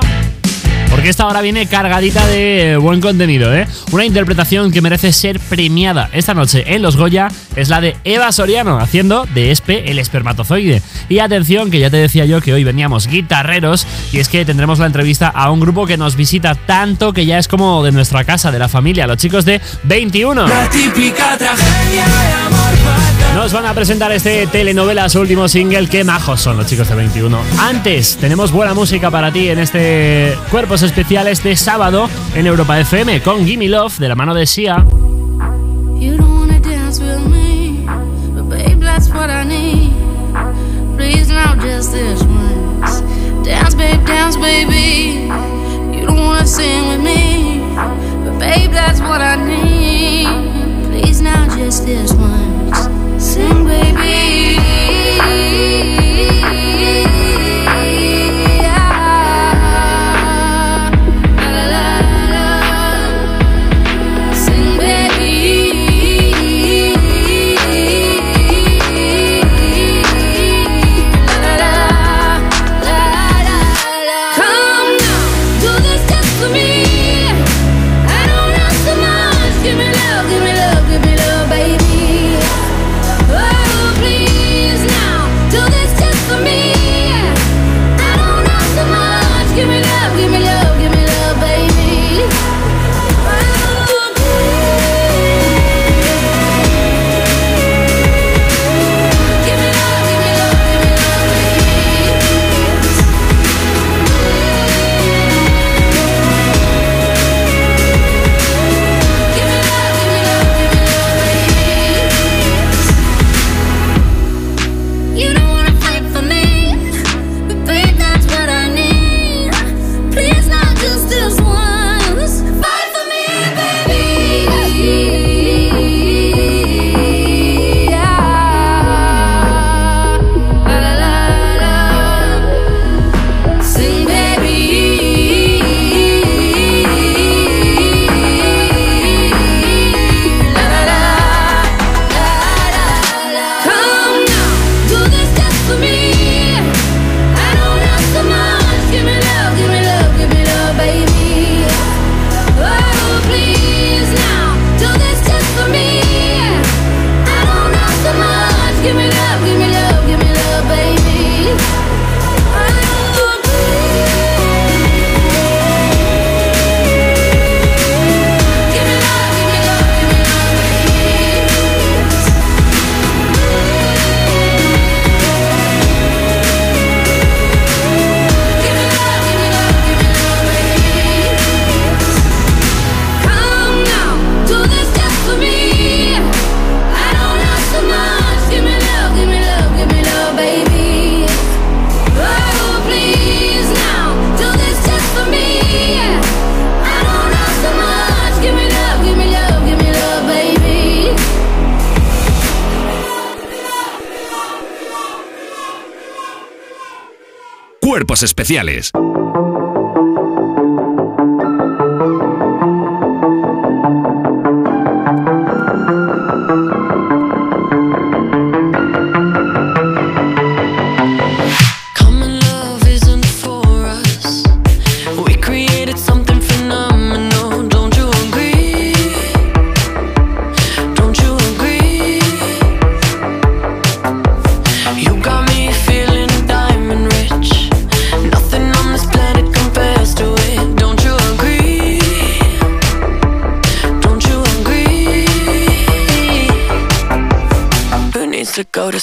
Porque esta hora viene cargadita de buen contenido, ¿eh? Una interpretación que merece ser premiada esta noche en Los Goya es la de Eva Soriano, haciendo de Espe el espermatozoide. Y atención, que ya te decía yo que hoy veníamos guitarreros, y es que tendremos la entrevista a un grupo que nos visita tanto que ya es como de nuestra casa, de la familia, los chicos de 21. La típica tragedia de amor Nos van a presentar este telenovela, su último single. Qué majos son los chicos de 21. Antes, tenemos buena música para ti en este Cuerpos Especiales de sábado en Europa FM con Gimme Love de la mano de Sia. You don't especiales.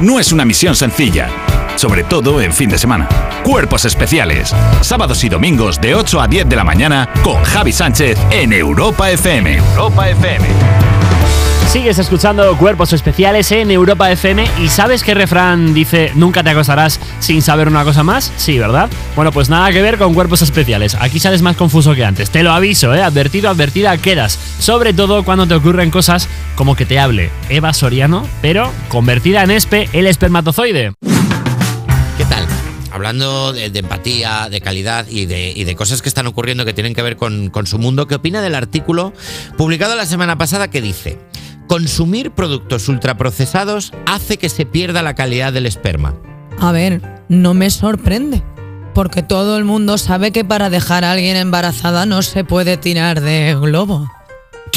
No es una misión sencilla, sobre todo en fin de semana. Cuerpos especiales, sábados y domingos de 8 a 10 de la mañana con Javi Sánchez en Europa FM. Europa FM. Sigues escuchando Cuerpos Especiales en Europa FM y ¿sabes qué refrán dice nunca te acostarás sin saber una cosa más? Sí, ¿verdad? Bueno, pues nada que ver con Cuerpos Especiales. Aquí sales más confuso que antes. Te lo aviso, ¿eh? Advertido, advertida quedas. Sobre todo cuando te ocurren cosas como que te hable Eva Soriano, pero convertida en espe el espermatozoide. ¿Qué tal? Hablando de, empatía, de calidad y de, y de cosas que están ocurriendo que tienen que ver con, con su mundo, ¿qué opina del artículo publicado la semana pasada que dice, consumir productos ultraprocesados hace que se pierda la calidad del esperma? A ver, no me sorprende. Porque todo el mundo sabe que para dejar a alguien embarazada no se puede tirar de globo.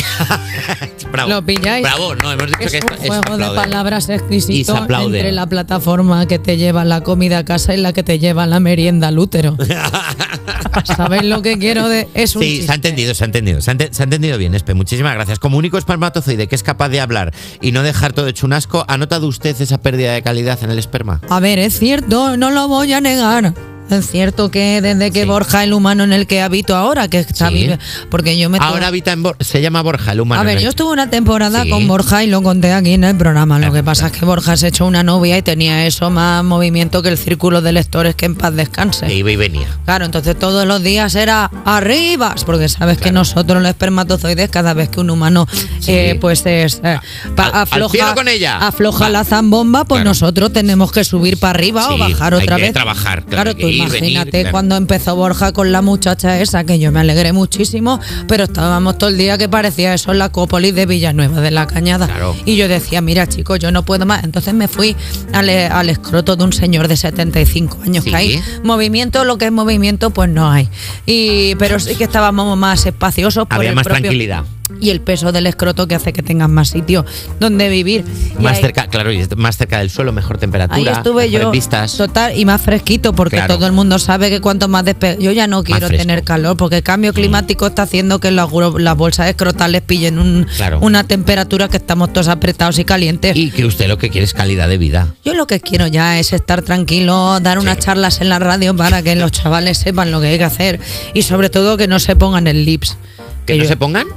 Bravo. ¿Lo pilláis? Bravo, no, hemos dicho Es que un esto es juego de aplaude. palabras exquisito entre la plataforma que te lleva la comida a casa y la que te lleva la merienda al útero. ¿Sabéis lo que quiero de...? Es un Sí, se ha entendido, se ha entendido. Se ha, ente- se ha entendido bien, Espe. Muchísimas gracias. Como único espermatozoide que es capaz de hablar y no dejar todo hecho un asco, ¿ha notado usted esa pérdida de calidad en el esperma? A ver, es cierto, no lo voy a negar. Es cierto que desde que Borja el humano en el que habito ahora, que está Sí. vive- porque yo me Ahora habita en Bor- se llama Borja, el humano. a ver, yo estuve una temporada Sí. con Borja y lo conté aquí en el programa. Lo que pasa es que Borja se echó una novia y tenía eso más movimiento que el círculo de lectores que en paz descanse. Que iba y venía. Claro, entonces todos los días era arribas, porque sabes que nosotros los espermatozoides, cada vez que un humano eh, pues es, eh, afloja, con ella. afloja la zambomba, pues nosotros tenemos que subir para arriba o bajar hay otra que vez. trabajar, claro, Claro, hay ir, imagínate venir, claro. cuando empezó Borja con la muchacha esa, que yo me alegré muchísimo, pero estábamos todo el día que parecía eso en la Cópolis de Villanueva de la Cañada. Y yo decía, mira chicos, yo no puedo más. Entonces me fui al, al escroto de un señor de 75 años Sí. que hay movimiento, lo que es movimiento, pues no hay. Y, pero sí que estábamos más espaciosos por Había el más propio- tranquilidad. Y el peso del escroto que hace que tengas más sitio donde vivir. Más ahí- cerca, claro, y más cerca del suelo, mejor temperatura. Ahí estuve yo, vistas. total, y más fresquito, porque Claro. todo el mundo sabe que cuanto más despe Yo ya no quiero tener calor, porque el cambio climático está haciendo que las, gro- las bolsas escrotales pillen un- Claro. una temperatura que estamos todos apretados y calientes. Y que usted lo que quiere es calidad de vida. Yo lo que quiero ya es estar tranquilo, dar unas charlas en la radio para que los chavales sepan lo que hay que hacer y sobre todo que no se pongan el lips. ¿Que no se pongan?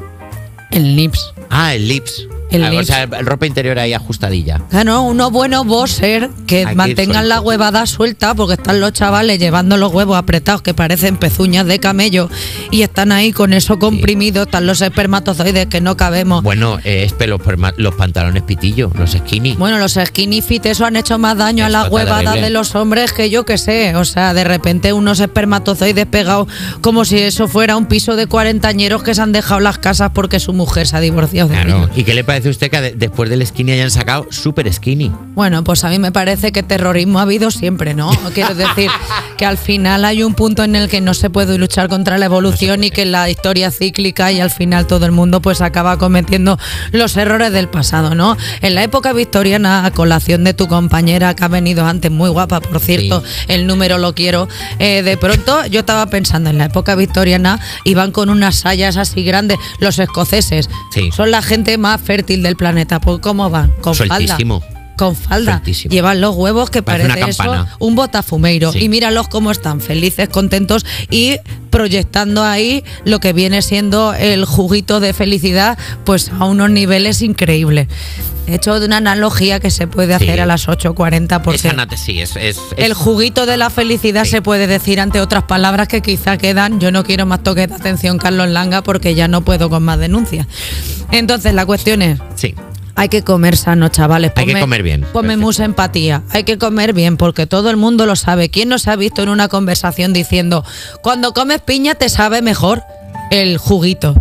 El lips. Ah, el lips. El O sea, ropa interior ahí ajustadilla. Claro, unos buenos boxer que mantengan la huevada suelta porque están los chavales llevando los huevos apretados que parecen pezuñas de camello y están ahí con eso comprimido, están los espermatozoides que no cabemos. Bueno, es perma- los pantalones pitillo, los skinny. Bueno, los skinny fit eso han hecho más daño a la está huevada terrible. de los hombres que yo que sé. O sea, de repente unos espermatozoides pegados como si eso fuera un piso de cuarentañeros que se han dejado las casas porque su mujer se ha divorciado Claro. ¿Y qué le parece a usted que de- después del skinny hayan sacado super skinny? Bueno, pues a mí me parece que terrorismo ha habido siempre, ¿no? Quiero decir que al final hay un punto en el que no se puede luchar contra la evolución y que la historia cíclica y al final todo el mundo pues acaba cometiendo los errores del pasado, ¿no? En la época victoriana, a colación de tu compañera que ha venido antes, muy guapa, por cierto, el número lo quiero, eh, de pronto yo estaba pensando en la época victoriana iban con unas sayas así grandes, los escoceses, Sí. son la gente más fértil del planeta, pues ¿cómo van? Con Sueltísimo. Con falda. Llevan los huevos que Parece eso un botafumeiro. Sí. Y míralos cómo están, felices, contentos y proyectando ahí lo que viene siendo el juguito de felicidad, pues a unos niveles increíbles. He hecho de una analogía que se puede hacer Sí. a las 8.40 porque sí, es. es- es- el juguito de la felicidad se puede decir ante otras palabras que quizá quedan. Yo no quiero más toques de atención, Carlos Langa, porque ya no puedo con más denuncias. Entonces, la cuestión es, Sí. Hay que comer sano, chavales. Hay que comer bien. Ponme mucha empatía. Hay que comer bien porque todo el mundo lo sabe. ¿Quién no se ha visto en una conversación diciendo, cuando comes piña te sabe mejor el juguito?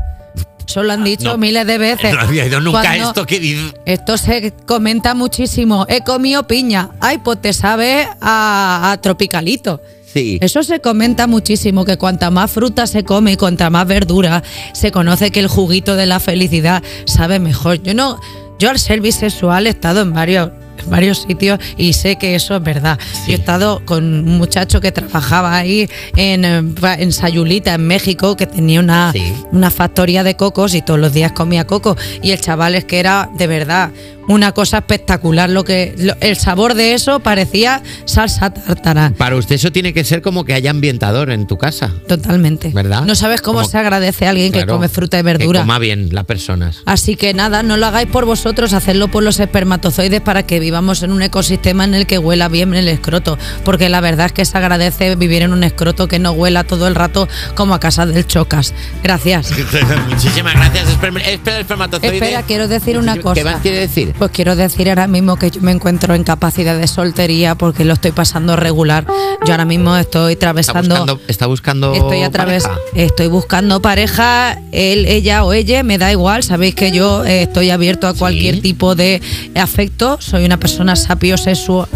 Eso lo han dicho No. miles de veces. No había ido nunca Cuando- esto que dice. Esto se comenta muchísimo. He comido piña. Ay, pues te sabe a, a tropicalito. Sí. Eso se comenta muchísimo, que cuanta más fruta se come y cuanta más verdura, se conoce que el juguito de la felicidad sabe mejor. Yo no, yo al ser bisexual he estado en varios, en varios sitios y sé que eso es verdad. Yo he estado con un muchacho que trabajaba ahí en, eh, en Sayulita, en México, que tenía una, una factoría de cocos y todos los días comía coco. Y el chaval es que era de verdad una cosa espectacular. Lo que, lo- el sabor de eso parecía salsa tártara. Para usted eso tiene que ser como que haya ambientador en tu casa. Totalmente. ¿Verdad? No sabes cómo Como- se agradece a alguien que come fruta y verdura. Que coma bien las personas. Así que nada, no lo hagáis por vosotros, hacedlo por los espermatozoides para que vivamos en un ecosistema en el que huela bien el escroto. Porque la verdad es que se agradece vivir en un escroto que no huela todo el rato como a casa del chocas. Gracias. Muchísimas gracias. Esper- Espera el espermatozoide. Espera, quiero decir una cosa. ¿Qué más quiere decir? Pues quiero decir ahora mismo que yo me encuentro en capacidad de soltería porque lo estoy pasando regular. Yo ahora mismo estoy Está atravesando. buscando, está buscando Estoy a través, pareja. estoy buscando pareja, él, ella o ella, me da igual. Sabéis que yo eh, estoy abierto a cualquier tipo de afecto. Soy una persona sapiosexual.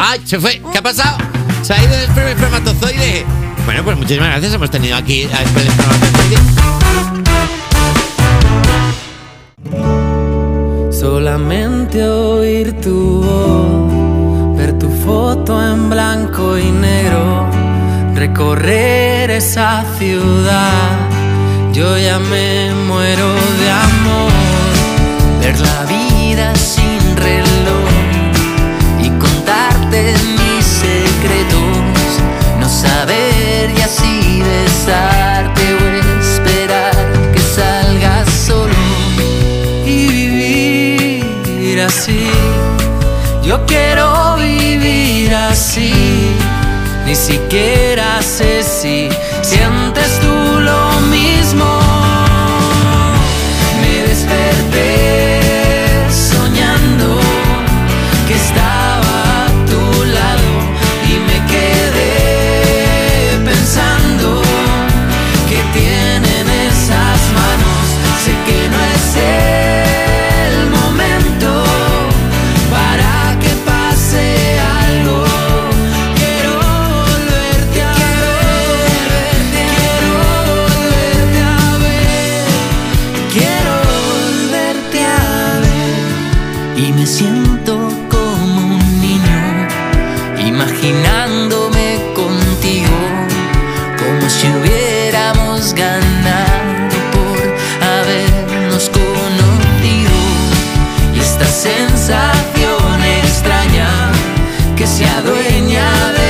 ¡Ay, se fue! ¿Qué ha pasado? Se ha ido el esperma- espermatozoide. Bueno, pues muchísimas gracias. Hemos tenido aquí a el espermatozoide. Solamente oír tu voz, ver tu foto en blanco y negro, recorrer esa ciudad, yo ya me muero de amor, ver la vida sin reloj y contarte mis secretos, no saber y así besar. así, yo quiero vivir así, ni siquiera sé si siendo adueña de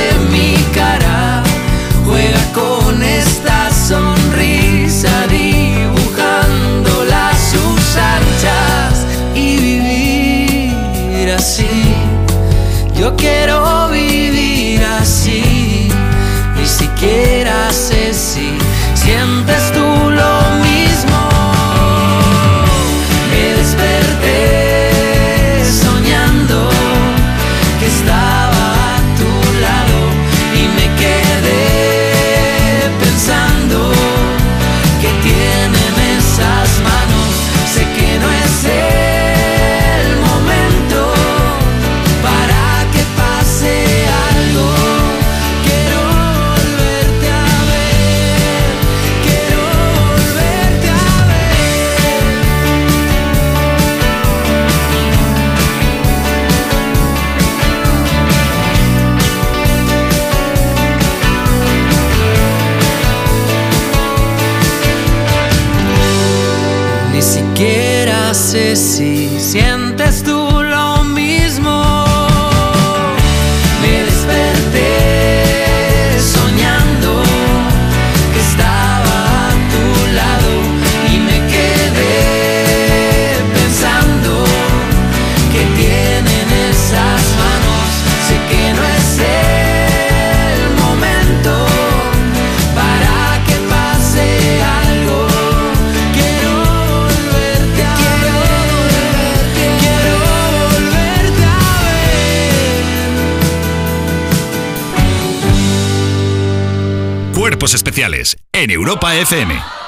en Europa FM.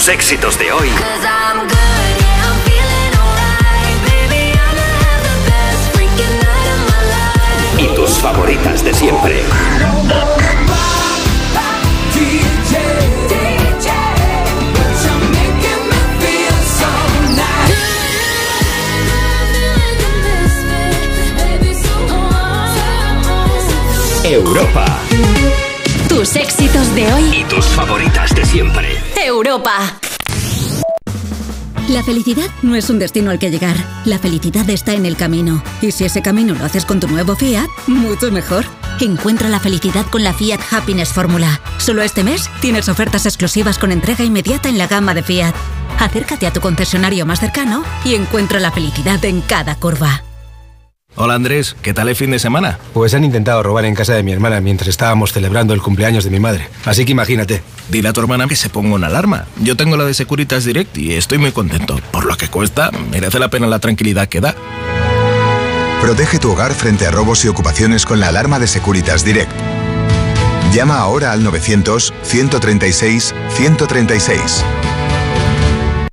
Tus éxitos de hoy y tus favoritas de siempre. Europa tus éxitos de hoy. y tus favoritas de siempre. Europa. La felicidad no es un destino al que llegar. La felicidad está en el camino. Y si ese camino lo haces con tu nuevo Fiat, mucho mejor. Encuentra la felicidad con la Fiat Happiness Fórmula. Solo este mes tienes ofertas exclusivas con entrega inmediata en la gama de Fiat. Acércate a tu concesionario más cercano y encuentra la felicidad en cada curva. Hola Andrés, ¿qué tal el fin de semana? Pues han intentado robar en casa de mi hermana mientras estábamos celebrando el cumpleaños de mi madre. Así que imagínate. Dile a tu hermana que se ponga una alarma. Yo tengo la de Securitas Direct y estoy muy contento. Por lo que cuesta, merece la pena la tranquilidad que da. Protege tu hogar frente a robos y ocupaciones con la alarma de Securitas Direct. Llama ahora al 900-136-136.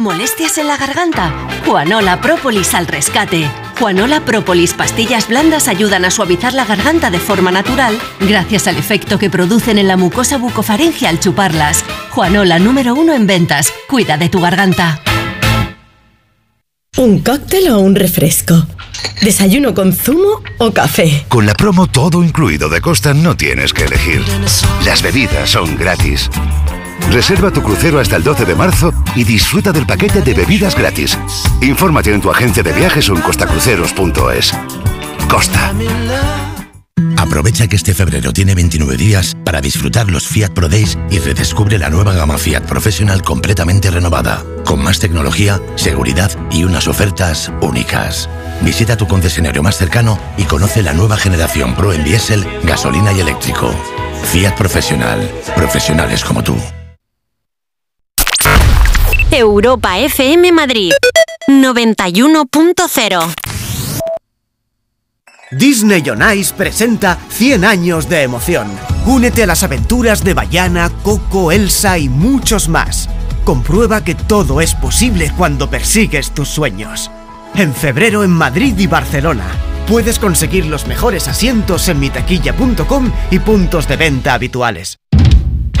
¿Molestias en la garganta? Juanola Propolis al rescate. Juanola Propolis pastillas blandas ayudan a suavizar la garganta de forma natural gracias al efecto que producen en la mucosa bucofaringe al chuparlas. Juanola número uno en ventas. Cuida de tu garganta. ¿Un cóctel o un refresco? ¿Desayuno con zumo o café? Con la promo todo incluido de Costa no tienes que elegir. Las bebidas son gratis. Reserva tu crucero hasta el 12 de marzo y disfruta del paquete de bebidas gratis. Infórmate en tu agencia de viajes o en costacruceros.es. Costa. Aprovecha que este febrero tiene 29 días para disfrutar los Fiat Pro Days y redescubre la nueva gama Fiat Professional completamente renovada, con más tecnología, seguridad y unas ofertas únicas. Visita tu concesionario más cercano y conoce la nueva generación Pro en diésel, gasolina y eléctrico. Fiat Professional. Profesionales como tú. Europa FM Madrid 91.0 Disney on Ice presenta 100 años de emoción. Únete a las aventuras de Bayana, Coco, Elsa y muchos más. Comprueba que todo es posible cuando persigues tus sueños. En febrero en Madrid y Barcelona. Puedes conseguir los mejores asientos en mitaquilla.com y puntos de venta habituales.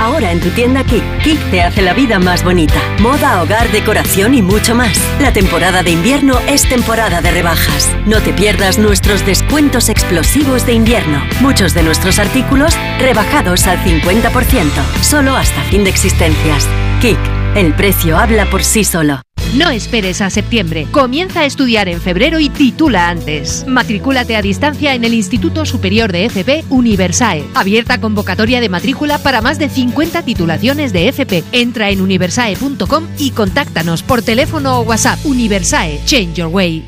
Ahora en tu tienda Kik, Kik te hace la vida más bonita. Moda, hogar, decoración y mucho más. La temporada de invierno es temporada de rebajas. No te pierdas nuestros descuentos explosivos de invierno. Muchos de nuestros artículos rebajados al 50%. Solo hasta fin de existencias. Kik, el precio habla por sí solo. No esperes a septiembre. Comienza a estudiar en febrero y titula antes. Matricúlate a distancia en el Instituto Superior de FP Universae. Abierta convocatoria de matrícula para más de 50 titulaciones de FP. Entra en universae.com y contáctanos por teléfono o WhatsApp. Universae, change your way.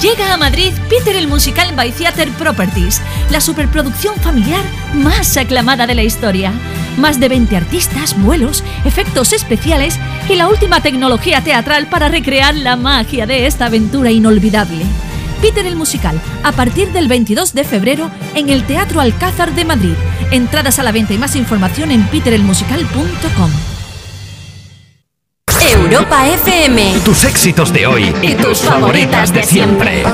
Llega a Madrid Peter el Musical by Theater Properties, la superproducción familiar más aclamada de la historia. Más de 20 artistas, vuelos, efectos especiales y la última tecnología teatral para recrear la magia de esta aventura inolvidable. Peter el Musical, a partir del 22 de febrero en el Teatro Alcázar de Madrid. Entradas a la venta y más información en peterelmusical.com. Europa FM. Tus éxitos de hoy Y tus favoritas de siempre.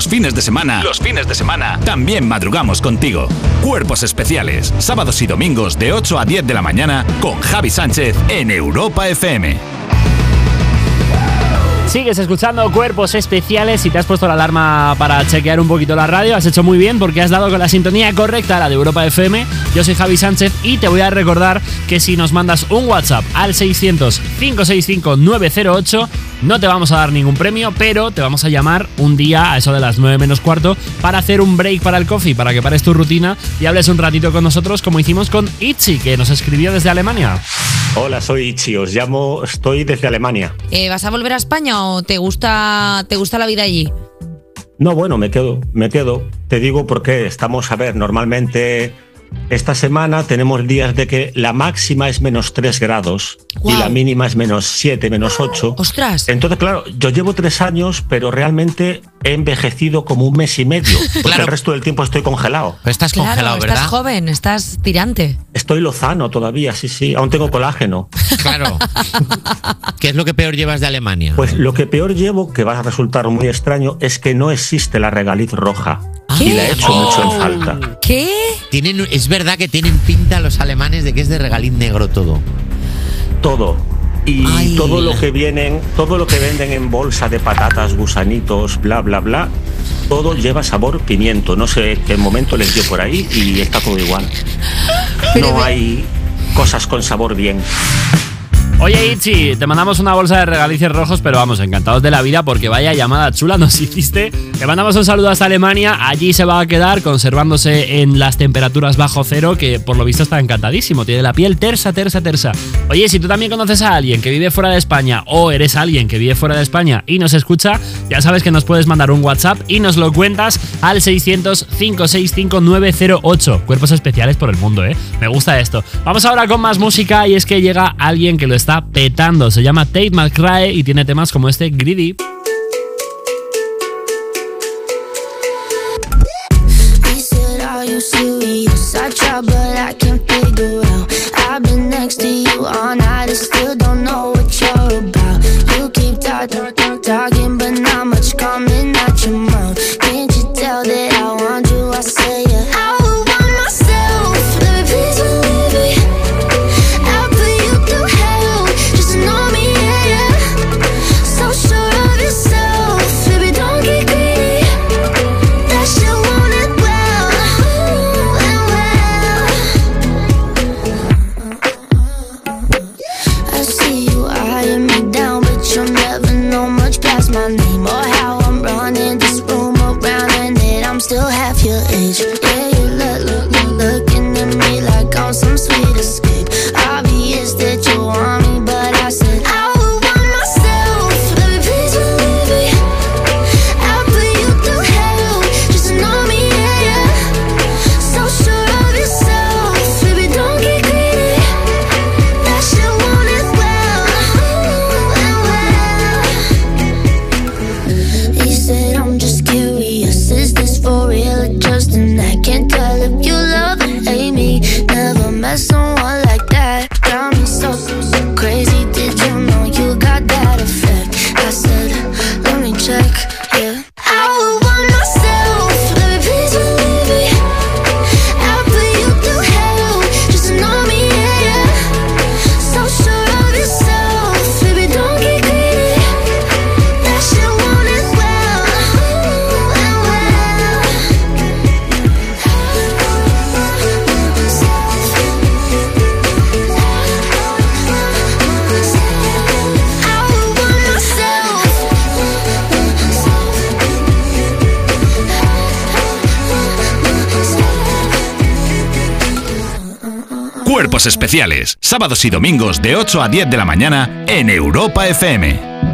Los fines de semana, los fines de semana, también madrugamos contigo. Cuerpos especiales, sábados y domingos de 8 a 10 de la mañana con Javi Sánchez en Europa FM. Sigues escuchando Cuerpos Especiales y te has puesto la alarma para chequear un poquito la radio. Has hecho muy bien porque has dado con la sintonía correcta, la de Europa FM. Yo soy Javi Sánchez y te voy a recordar que si nos mandas un WhatsApp al 600-565-908 no te vamos a dar ningún premio, pero te vamos a llamar un día a eso de las 9 menos cuarto para hacer un break para el coffee, para que pares tu rutina y hables un ratito con nosotros como hicimos con Itzy, que nos escribió desde Alemania. Hola, soy Ichi, os llamo, estoy desde Alemania. Eh, ¿Vas a volver a España te gusta, te gusta la vida allí? No, bueno, me quedo, me quedo. Te digo porque estamos, a ver, normalmente esta semana tenemos días de que la máxima es menos 3 grados y la mínima es menos 7, menos 8. ¡Ostras! Entonces, claro, yo llevo tres años, pero realmente he envejecido como un mes y medio, porque el resto del tiempo estoy congelado. estás Claro, estás joven, estás tirante. Estoy lozano todavía, sí, sí, aún tengo colágeno. Claro. ¿Qué es lo que peor llevas de Alemania? Pues lo que peor llevo, que va a resultar muy extraño, es que no existe la regaliz roja. Y la he hecho mucho en falta. ¿Qué? Tienen, es verdad que tienen pinta los alemanes de que es de regalín negro todo. Todo. Y todo lo que vienen, todo lo que venden en bolsa de patatas, gusanitos, bla, bla, bla, todo lleva sabor pimiento. No sé qué momento les dio por ahí y está todo igual. No hay cosas con sabor bien. Oye, Itzi, te mandamos una bolsa de regalicias rojos, pero vamos, encantados de la vida porque vaya llamada chula nos hiciste. Te mandamos un saludo hasta Alemania. Allí se va a quedar conservándose en las temperaturas bajo cero, que por lo visto está encantadísimo. Tiene la piel tersa, tersa, tersa. Oye, si tú también conoces a alguien que vive fuera de España o eres alguien que vive fuera de España y nos escucha, ya sabes que nos puedes mandar un WhatsApp y nos lo cuentas al 600-565-908. Cuerpos especiales por el mundo, ¿eh? Me gusta esto. Vamos ahora con más música y es que llega alguien que lo está petando. Se llama Tate McRae y tiene temas como este Greedy. I I next to you all night and still don't know what you're about. You keep talking, especiales, sábados y domingos de 8 a 10 de la mañana en Europa FM.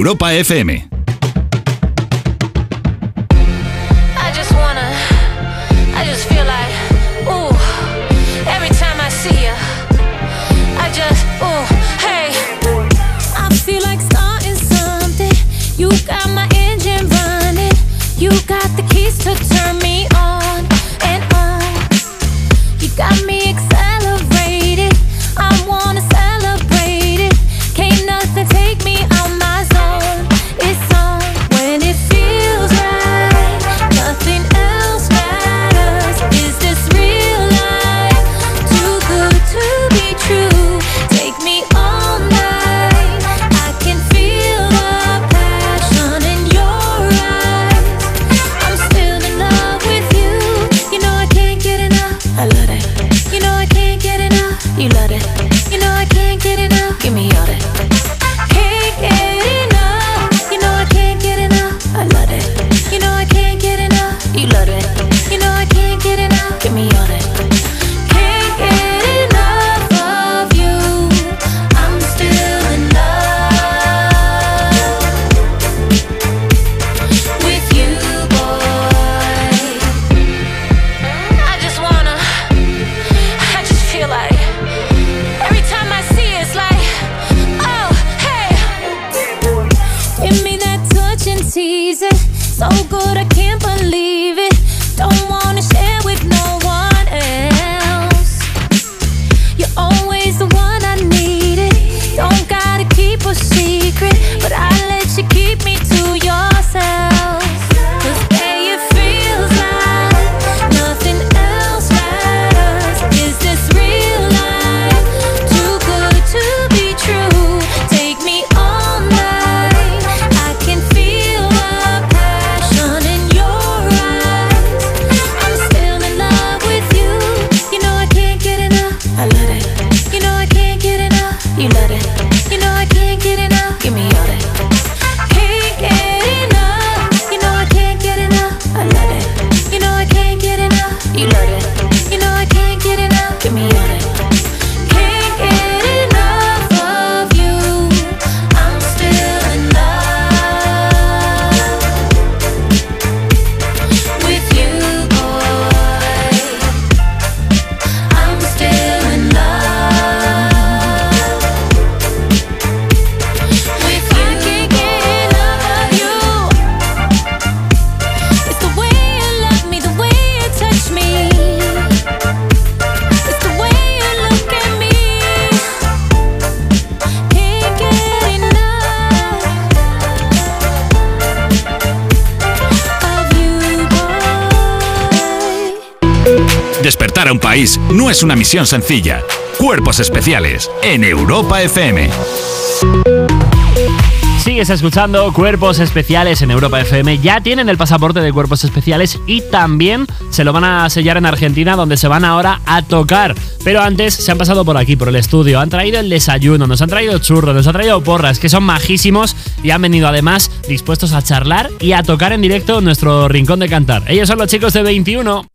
Europa FM. Es una misión sencilla. Cuerpos especiales en Europa FM. Sigues escuchando Cuerpos Especiales en Europa FM. Ya tienen el pasaporte de Cuerpos Especiales y también se lo van a sellar en Argentina, donde se van ahora a tocar. Pero antes se han pasado por aquí, por el estudio. Han traído el desayuno, nos han traído churros, nos han traído porras, que son majísimos y han venido además dispuestos a charlar y a tocar en directo nuestro rincón de cantar. Ellos son los chicos de 21.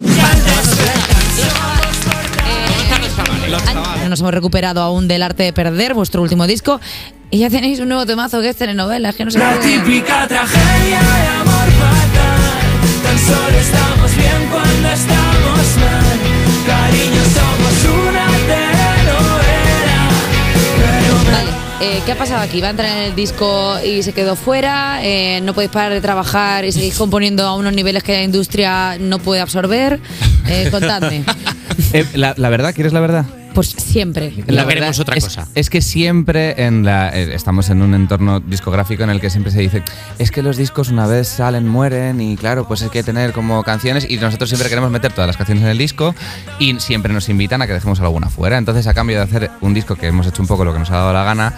Nos hemos recuperado aún del arte de perder, vuestro último disco. Y ya tenéis un nuevo temazo que es telenovela, que no sé La típica tragedia de amor fatal. Tan solo estamos bien cuando estamos mal. Cariño, somos una telenovela. Vale, eh, ¿qué ha pasado aquí? ¿Va a entrar en el disco y se quedó fuera? Eh, ¿No podéis parar de trabajar y seguís componiendo a unos niveles que la industria no puede absorber? Eh, contadme. Eh, la, la verdad, ¿quieres la verdad? Pues siempre. La verdad es, Es que siempre en la, eh, estamos en un entorno discográfico en el que siempre se dice es que los discos una vez salen, mueren y claro, pues hay que tener como canciones y nosotros siempre queremos meter todas las canciones en el disco y siempre nos invitan a que dejemos alguna fuera. Entonces, a cambio de hacer un disco que hemos hecho un poco lo que nos ha dado la gana,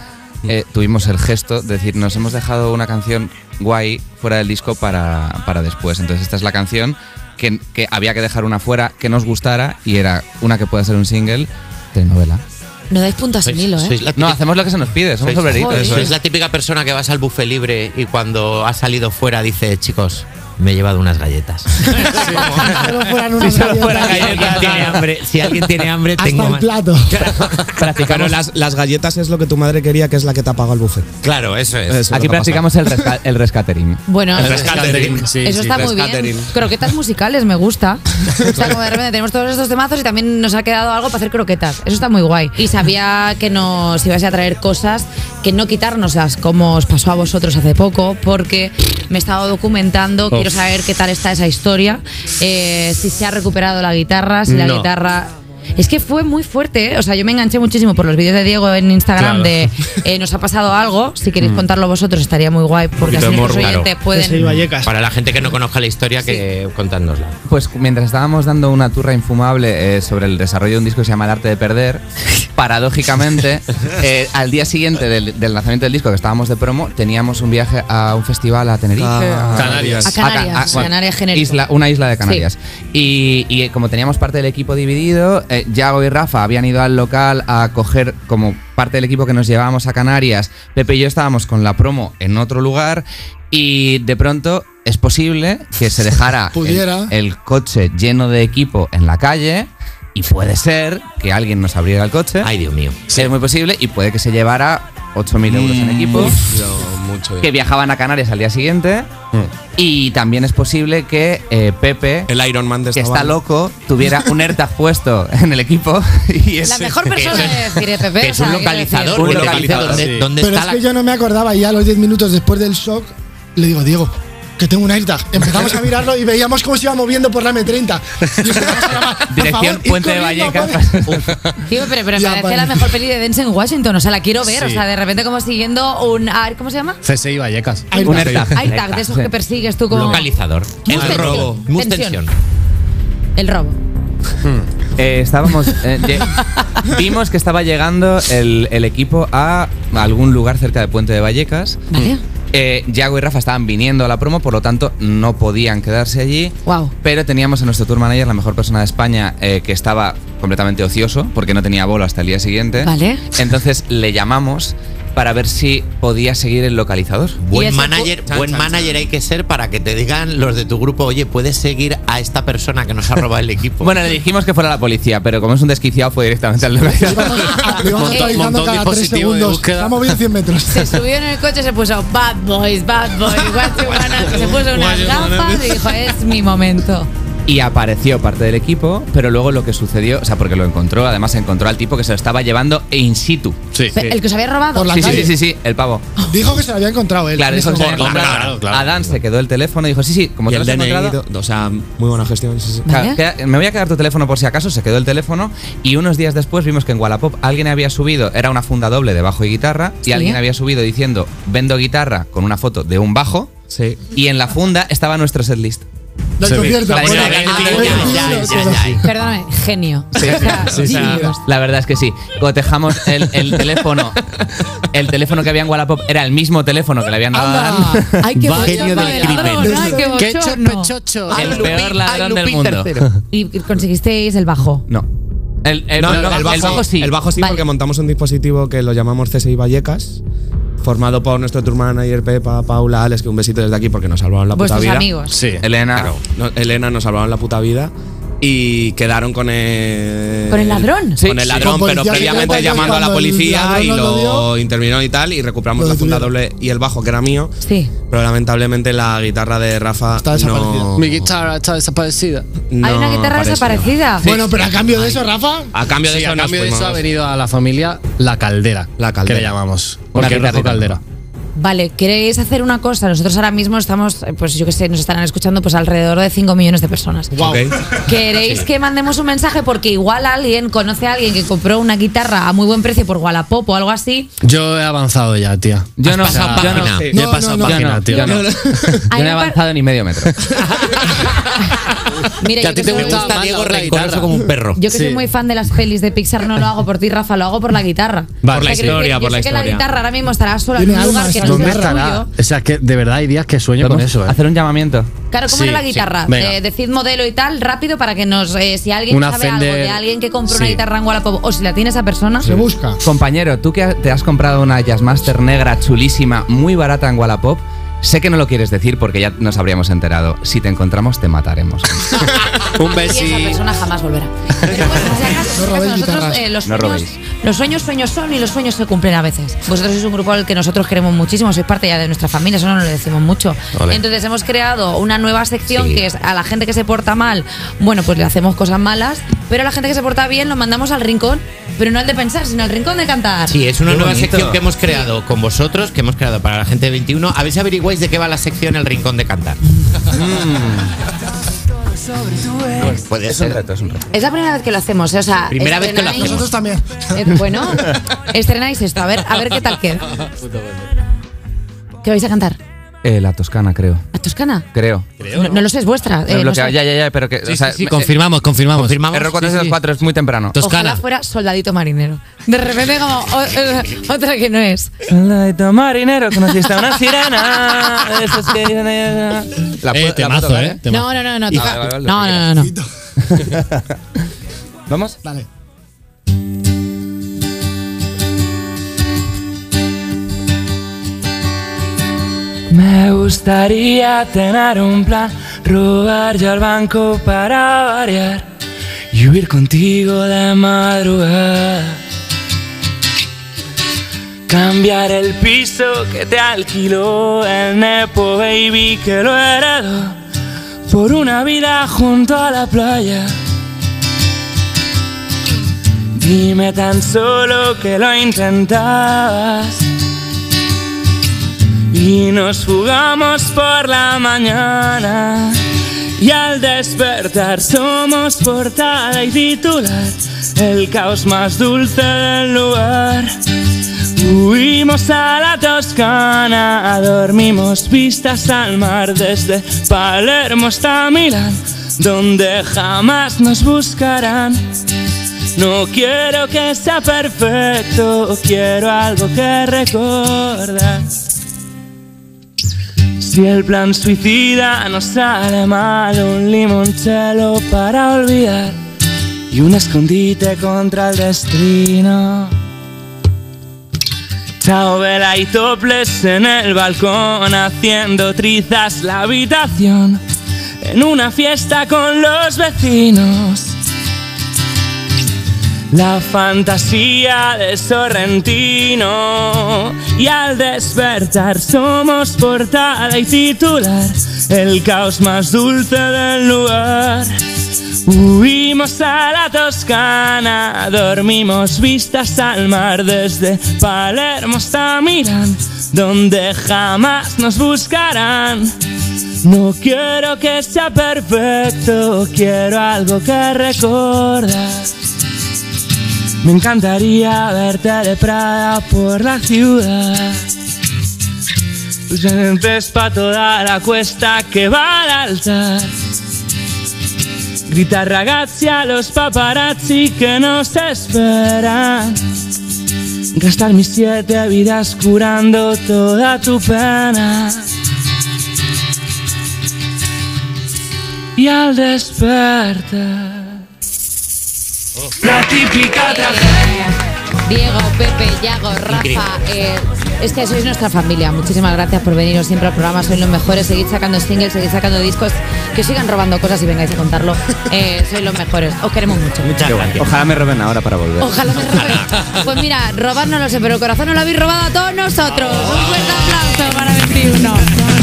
eh, tuvimos el gesto de decir, nos hemos dejado una canción guay fuera del disco para, para después. Entonces, esta es la canción que, que había que dejar una fuera que nos gustara y era una que puede ser un single, telenovela. No dais puntas sin hilo, ¿eh? No, hacemos lo que se nos pide, somos Sois- obreritos. Sois, sois la típica persona que vas al buffet libre y cuando ha salido fuera dice, chicos, me he llevado unas galletas. Solo fueran unas Si solo fueran galletas. galletas, tiene hambre. Si alguien tiene hambre, Hasta tengo el plato. Claro, las, las galletas es lo que tu madre quería, que es la que te ha pagado el buffet. Claro, eso es. Aquí practicamos el, resca- el rescatering. Bueno, El rescatering, sí, eso sí, está muy bien. Croquetas musicales, me gusta. O sea, como de repente tenemos todos estos temazos y también nos ha quedado algo para hacer croquetas. Eso está muy guay. Y sabía que nos ibas a traer cosas que no quitárnoslas, como os pasó a vosotros hace poco, porque me he estado documentando, Uf. quiero saber qué tal está esa historia, eh, si se ha recuperado la guitarra, si la No. guitarra... Es que fue muy fuerte, ¿eh? o sea, yo me enganché muchísimo por los vídeos de Diego en Instagram Claro. de eh, nos ha pasado algo, si queréis Mm. contarlo vosotros estaría muy guay, porque así nuestros oyentes pueden... Para la gente que no conozca la historia, que contádnosla. Pues mientras estábamos dando una turra infumable eh, sobre el desarrollo de un disco que se llama El arte de perder, paradójicamente, eh, al día siguiente del, del lanzamiento del disco que estábamos de promo, teníamos un viaje a un festival a Tenerife. Ah, a Canarias. A Canarias, bueno, Canarias genérico. isla- una isla de Canarias. Y, y, como teníamos parte del equipo dividido, eh, Yago y Rafa habían ido al local a coger como parte del equipo que nos llevábamos a Canarias. Pepe y yo estábamos con la promo en otro lugar y de pronto es posible que se dejara Pudiera. el, el coche lleno de equipo en la calle. Y puede ser que alguien nos abriera el coche. Ay, Dios mío. Es muy posible. Y puede que se llevara 8.000 euros en equipo. Mucho que viajaban a Canarias al día siguiente. Y también es posible que eh, Pepe, el Iron Man de que está banda. loco, tuviera un AirTag puesto en el equipo. Y es, La mejor persona de decir, eh, Pepe. que es un localizador, Un un localizador. localizador, ¿Dónde, sí. dónde Pero está es la que yo no me acordaba y a los 10 minutos después del shock le digo, Diego, que tengo un AirTag. Empezamos a mirarlo y veíamos cómo se iba moviendo por la M30. Y llamar, "Por Dirección favor, Puente de Vallecas. Tío, pero, pero me parece la mejor peli de Denzel en Washington. O sea, la quiero ver. Sí. O sea, de repente como siguiendo un... ¿Cómo se llama? CSI Vallecas. AirTag. Un AirTag. AirTag, de esos que persigues tú como... Localizador. El tensión, robo. Mus tensión. tensión. El robo. Eh, estábamos. eh, vimos que estaba llegando el, el equipo a algún lugar cerca de Puente de Vallecas. Vale. Eh, Yago y Rafa estaban viniendo a la promo, por lo tanto no podían quedarse allí. Wow. Pero teníamos a nuestro tour manager, la mejor persona de España, eh, que estaba completamente ocioso porque no tenía bolo hasta el día siguiente. Vale. Entonces le llamamos para ver si podía seguir el localizador. Buen manager, buen manager hay que ser para que te digan los de tu grupo, oye, puedes seguir a esta persona que nos ha robado el equipo. Bueno, le dijimos que fuera la policía, pero como es un desquiciado fue directamente al localizador. Le íbamos actualizando cada 3 segundos. Se ha movido 100 metros. Se subió en el coche y se puso Bad Boys, Bad Boys, what you wanna-" Se puso unas gafas y dijo, es mi momento. Y apareció parte del equipo, pero luego lo que sucedió, o sea, porque lo encontró, además encontró al tipo que se lo estaba llevando in situ. Sí. El que os había robado. Por la sí, sí, calle. sí, sí, el pavo. Dijo que se lo había encontrado él. Claro, dijo que se había. Adán se quedó el teléfono y dijo, sí, sí, como te lo has DNI, encontrado. do- o sea, muy buena gestión. sí, sí. Claro, queda- me voy a quedar tu teléfono por si acaso, se quedó el teléfono y unos días después vimos que en Wallapop alguien había subido, era una funda doble de bajo y guitarra, y Sí. alguien había subido diciendo vendo guitarra con una foto de un bajo Sí. y en la funda estaba nuestro setlist. Del concierto. Perdóname, genio. Sí, sí, sí. La verdad es que sí. Cotejamos el, el teléfono. El teléfono que había en Wallapop era el mismo teléfono que le habían dado a Dan. Ay, qué genio del crimen. qué bochorno. El peor ladrón del mundo. Y conseguisteis el bajo. No. El, el- No, no, no, el, bajo, sí. El bajo sí, Vale. porque montamos un dispositivo que lo llamamos CSI Vallecas, formado por nuestro tour manager Pepa, Paula, Alex, que un besito desde aquí porque nos salvaron la puta vida. amigos. Sí. Elena. Claro, no- Elena nos salvaron la puta vida. Y quedaron con el. ¿Con el ladrón? con el ladrón, pero previamente llamando a la policía y lo lo intervinieron y tal. Y recuperamos la funda doble y el bajo, que era mío. Sí. Pero lamentablemente la guitarra de Rafa. Está desaparecida. no- Mi guitarra está desaparecida. Hay una guitarra apareció. desaparecida. Bueno, pero a cambio de eso, Rafa. A cambio de Sí, eso a cambio de eso ha venido a la familia la caldera. La caldera. Que le llamamos. Una Porque Rojo Caldera. Vale, ¿queréis hacer una cosa? Nosotros ahora mismo estamos, eh, pues yo que sé, nos estarán escuchando pues alrededor de 5 millones de personas. Wow. ¿Queréis que mandemos un mensaje? Porque igual alguien conoce a alguien que compró una guitarra a muy buen precio por Wallapop o algo así. Yo he avanzado ya, tía. Yo no, pasado página. Sí. Yo he pasado no, no. página, Yo no, tío. yo no. He avanzado ni medio metro. Mira, Que a ti que te gusta más Diego la rencoroso guitarra. como un perro. Yo que soy muy fan de las pelis de Pixar, no lo hago por ti, Rafa, lo hago por la guitarra. Vale. Por la historia, decir, por la yo sé que la historia. guitarra ahora mismo estará sola en un lugar que no O sea, que de verdad hay días que sueño con ¿Podemos eso, ¿eh? Hacer un llamamiento. Claro, ¿cómo Sí, era la guitarra? Eh, decid modelo y tal, rápido, para que nos. eh, si alguien Una sabe algo de alguien que compró una guitarra en Wallapop o si la tiene esa persona. Se busca. Compañero, tú que te has comprado una Jazzmaster negra chulísima, muy barata en Wallapop, sé que no lo quieres decir porque ya nos habríamos enterado. Si te encontramos, te mataremos. Un Y esa persona jamás volverá. Pero bueno, si acaso, No robéis acaso, nosotros, eh, los, No sueños, robéis. los sueños sueños son y los sueños se cumplen a veces. Vosotros sois un grupo al que nosotros queremos muchísimo, sois parte ya de nuestra familia, eso no nos lo decimos mucho. Ole. Entonces hemos creado una nueva sección Sí. que es a la gente que se porta mal, bueno, pues le hacemos cosas malas, pero a la gente que se porta bien lo mandamos al rincón, pero no al de pensar, sino al rincón de cantar. Sí, es una Qué nueva bonito. sección que hemos creado con vosotros, que hemos creado para la gente de 21. A ver de qué va la sección El Rincón de Cantar. Pues puede es un ser. reto, es un reto. Es la primera vez que lo hacemos, ¿eh? o sea, Primera vez que lo hacemos. Nosotros también. Eh, bueno, estrenáis esto, a ver, a ver qué tal queda. ¿Qué vais a cantar? Eh, la Toscana, creo. ¿La Toscana? Creo. No, no lo sé, es vuestra. Eh, no bloquea- sé. Ya, ya, ya, pero que. Sí, o sea, sí, sí, me- confirmamos, confirmamos. Confirmamos. Error Sí, 404 es muy temprano. Toscana. Ojalá fuera soldadito marinero. De repente como o- otra que no es. Soldadito marinero, conociste a una sirena. La Eh, la eh. temazo. No, no, no, no. Ah, vale, vale, No, no, no, no. ¿Vamos? Dale. Me gustaría tener un plan, robar ya al banco para variar y huir contigo de madrugada. Cambiar el piso que te alquiló el Nepo Baby que lo heredó por una vida junto a la playa. Dime tan solo que lo intentabas y nos fugamos por la mañana y al despertar somos portada y titular, el caos más dulce del lugar. Huimos a la Toscana, dormimos vistas al mar desde Palermo hasta Milán, donde jamás nos buscarán. No quiero que sea perfecto, quiero algo que recordar. Si el plan suicida no sale mal, un limoncello para olvidar y un escondite contra el destino. Chao vela y toples en el balcón, haciendo trizas la habitación en una fiesta con los vecinos. La fantasía de Sorrentino y al despertar somos portada y titular, el caos más dulce del lugar. Huimos a la Toscana, dormimos vistas al mar desde Palermo hasta Milán, donde jamás nos buscarán. No quiero que sea perfecto, quiero algo que recordar. Me encantaría verte de Prada por la ciudad. Tus lentes pa' toda la cuesta que va al altar. Grita ragazzi a los paparazzi que nos esperan. Gastar mis siete vidas curando toda tu pena. Y al despertar, la típica tragedia. Diego, Pepe, Yago, Rafa, eh, es que sois nuestra familia. Muchísimas gracias por veniros siempre al programa. Sois los mejores. Seguid sacando singles, seguid sacando discos. Que os sigan robando cosas y vengáis a contarlo. Eh, sois los mejores. Os queremos mucho. Qué guay. Ojalá me roben ahora para volver. Ojalá me roben. Pues mira, robar no lo sé, pero el corazón no lo habéis robado a todos nosotros. Un fuerte aplauso para 21.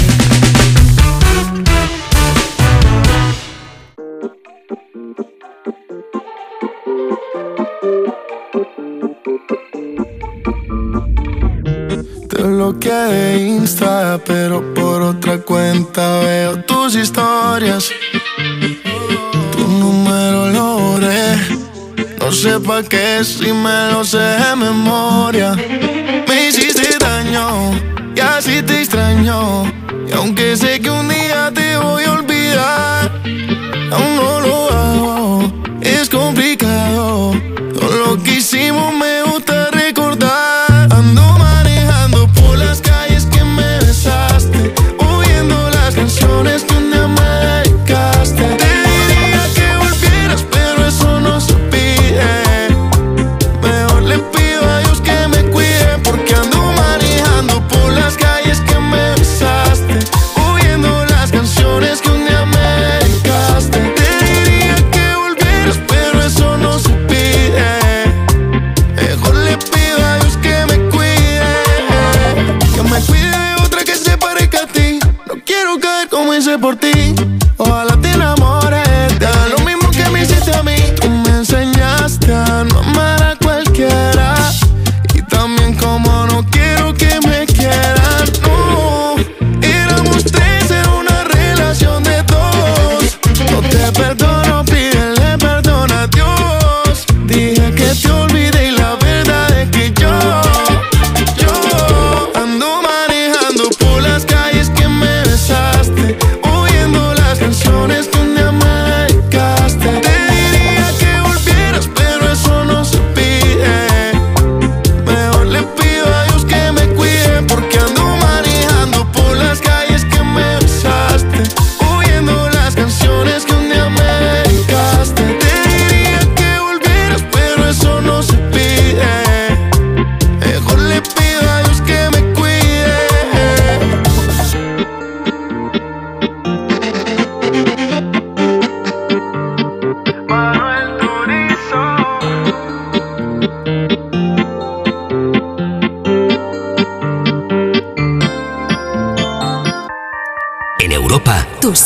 Te bloqueé de Insta, pero por otra cuenta veo tus historias. Tu número lo borré. No sé pa' qué si me lo sé de memoria. Me hiciste daño y así te extraño. Y aunque sé que un día te voy a olvidar, aún no lo hago. Es complicado.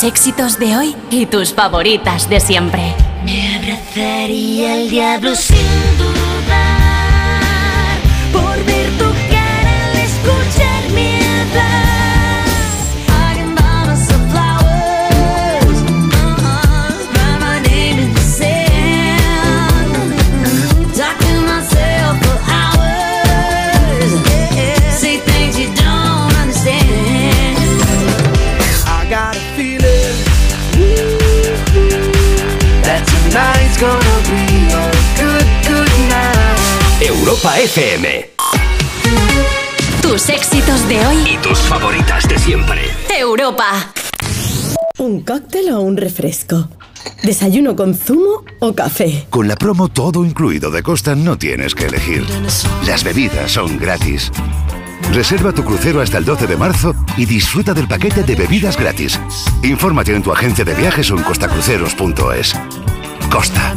Éxitos de hoy y tus favoritas de siempre. Me abrazaría el diablo sin dudar Europa FM Tus éxitos de hoy y tus favoritas de siempre. Europa. ¿Un cóctel o un refresco? ¿Desayuno con zumo o café? Con la promo todo incluido de Costa no tienes que elegir. Las bebidas son gratis. Reserva tu crucero hasta el 12 de marzo y disfruta del paquete de bebidas gratis. Infórmate en tu agencia de viajes o en costacruceros.es. Costa.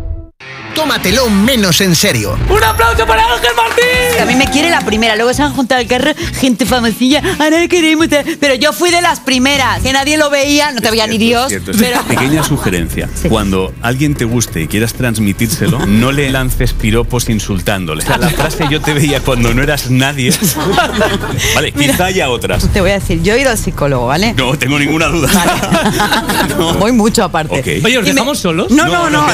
Tómatelo menos en serio. ¡Un aplauso para Ángel Martín! A mí me quiere la primera, luego se han juntado al carro gente famosilla, ahora queremos. Pero yo fui de las primeras, que nadie lo veía, no te veía ni Dios. Cierto. Pero Pequeña sugerencia. Cuando alguien te guste y quieras transmitírselo, no le lances piropos insultándole. O sea, la frase yo te veía cuando no eras nadie. Vale, quizá haya otras. te voy a decir, yo he ido al psicólogo, ¿vale? No tengo ninguna duda. Voy mucho aparte. Ok. Oye, ¿os dejamos solos? No, no, no.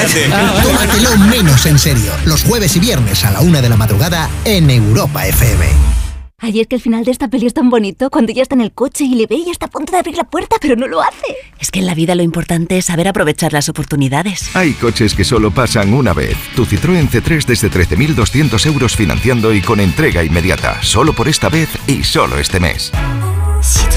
Tómatelo menos en serio. Los jueves y viernes a la una de la madrugada en Europa FM. Ay, es que el final de esta peli es tan bonito cuando ella está en el coche y le ve y está a punto de abrir la puerta, pero no lo hace. Es que en la vida lo importante es saber aprovechar las oportunidades. Hay coches que solo pasan una vez. Tu Citroën C3 desde 13.200 euros financiando y con entrega inmediata. Solo por esta vez y solo este mes. Citroën.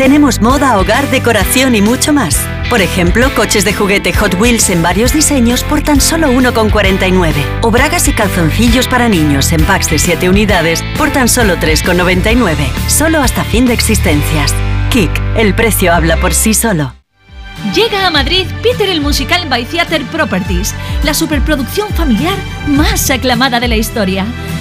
Tenemos moda, hogar, decoración y mucho más. Por ejemplo, coches de juguete Hot Wheels en varios diseños por tan solo 1,49. O bragas y calzoncillos para niños en packs de 7 unidades por tan solo 3,99. Solo hasta fin de existencias. Kik, el precio habla por sí solo. Llega a Madrid Peter el Musical by Theater Properties, la superproducción familiar más aclamada de la historia.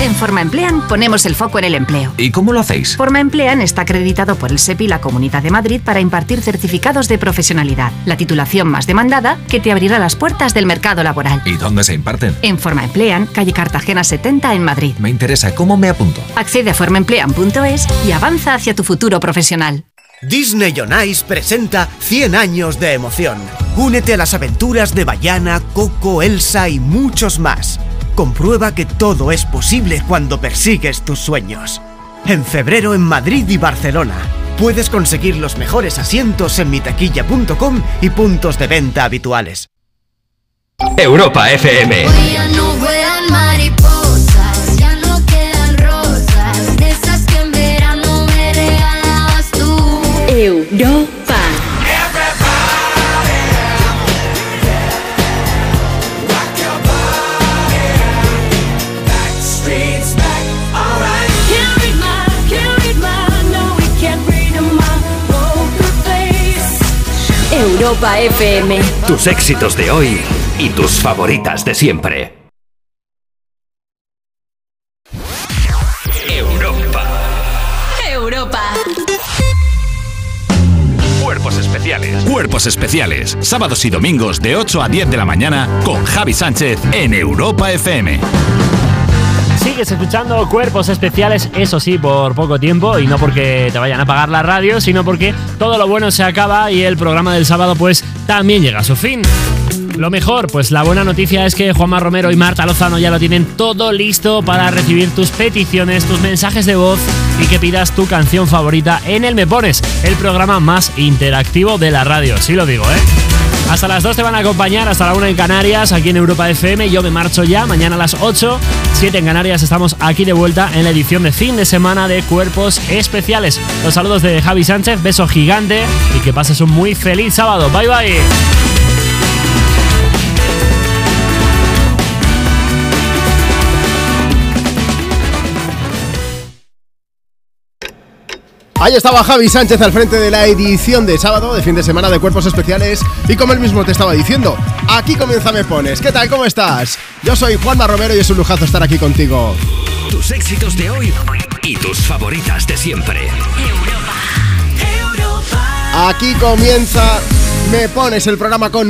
En Forma Emplean ponemos el foco en el empleo. ¿Y cómo lo hacéis? Forma Emplean está acreditado por el SEPI y la Comunidad de Madrid para impartir certificados de profesionalidad, la titulación más demandada que te abrirá las puertas del mercado laboral. ¿Y dónde se imparten? En Forma Emplean, calle Cartagena 70 en Madrid. Me interesa, ¿cómo me apunto? Accede a formaemplean.es y avanza hacia tu futuro profesional. Disney on Ice presenta 100 años de emoción. Únete a las aventuras de Bayana, Coco, Elsa y muchos más. Comprueba que todo es posible cuando persigues tus sueños. En febrero en Madrid y Barcelona. Puedes conseguir los mejores asientos en mitaquilla.com y puntos de venta habituales. Europa FM. Europa FM. Tus éxitos de hoy y tus favoritas de siempre. Europa. Cuerpos especiales. Cuerpos especiales. Sábados y domingos de 8 a 10 de la mañana con Javi Sánchez en Europa FM. Sigues escuchando Cuerpos Especiales, eso sí, por poco tiempo, y no porque te vayan a pagar la radio, sino porque todo lo bueno se acaba y el programa del sábado pues también llega a su fin. Lo mejor, pues la buena noticia es que Juanma Romero y Marta Lozano ya lo tienen todo listo para recibir tus peticiones, tus mensajes de voz y que pidas tu canción favorita en el Me Pones, el programa más interactivo de la radio, sí lo digo, ¿eh? Hasta las 2 te van a acompañar, hasta la 1 en Canarias, aquí en Europa FM. Yo me marcho ya, mañana a las 8, 7 en Canarias. Estamos aquí de vuelta en la edición de fin de semana de Cuerpos Especiales. Los saludos de Javi Sánchez, beso gigante y que pases un muy feliz sábado. Bye bye. Ahí estaba Javi Sánchez al frente de la edición de sábado de fin de semana de Cuerpos Especiales y como él mismo te estaba diciendo, aquí comienza Me Pones. ¿Qué tal? ¿Cómo estás? Yo soy Juanma Romero y es un lujazo estar aquí contigo. Tus éxitos de hoy y tus favoritas de siempre. Aquí comienza Me Pones el programa con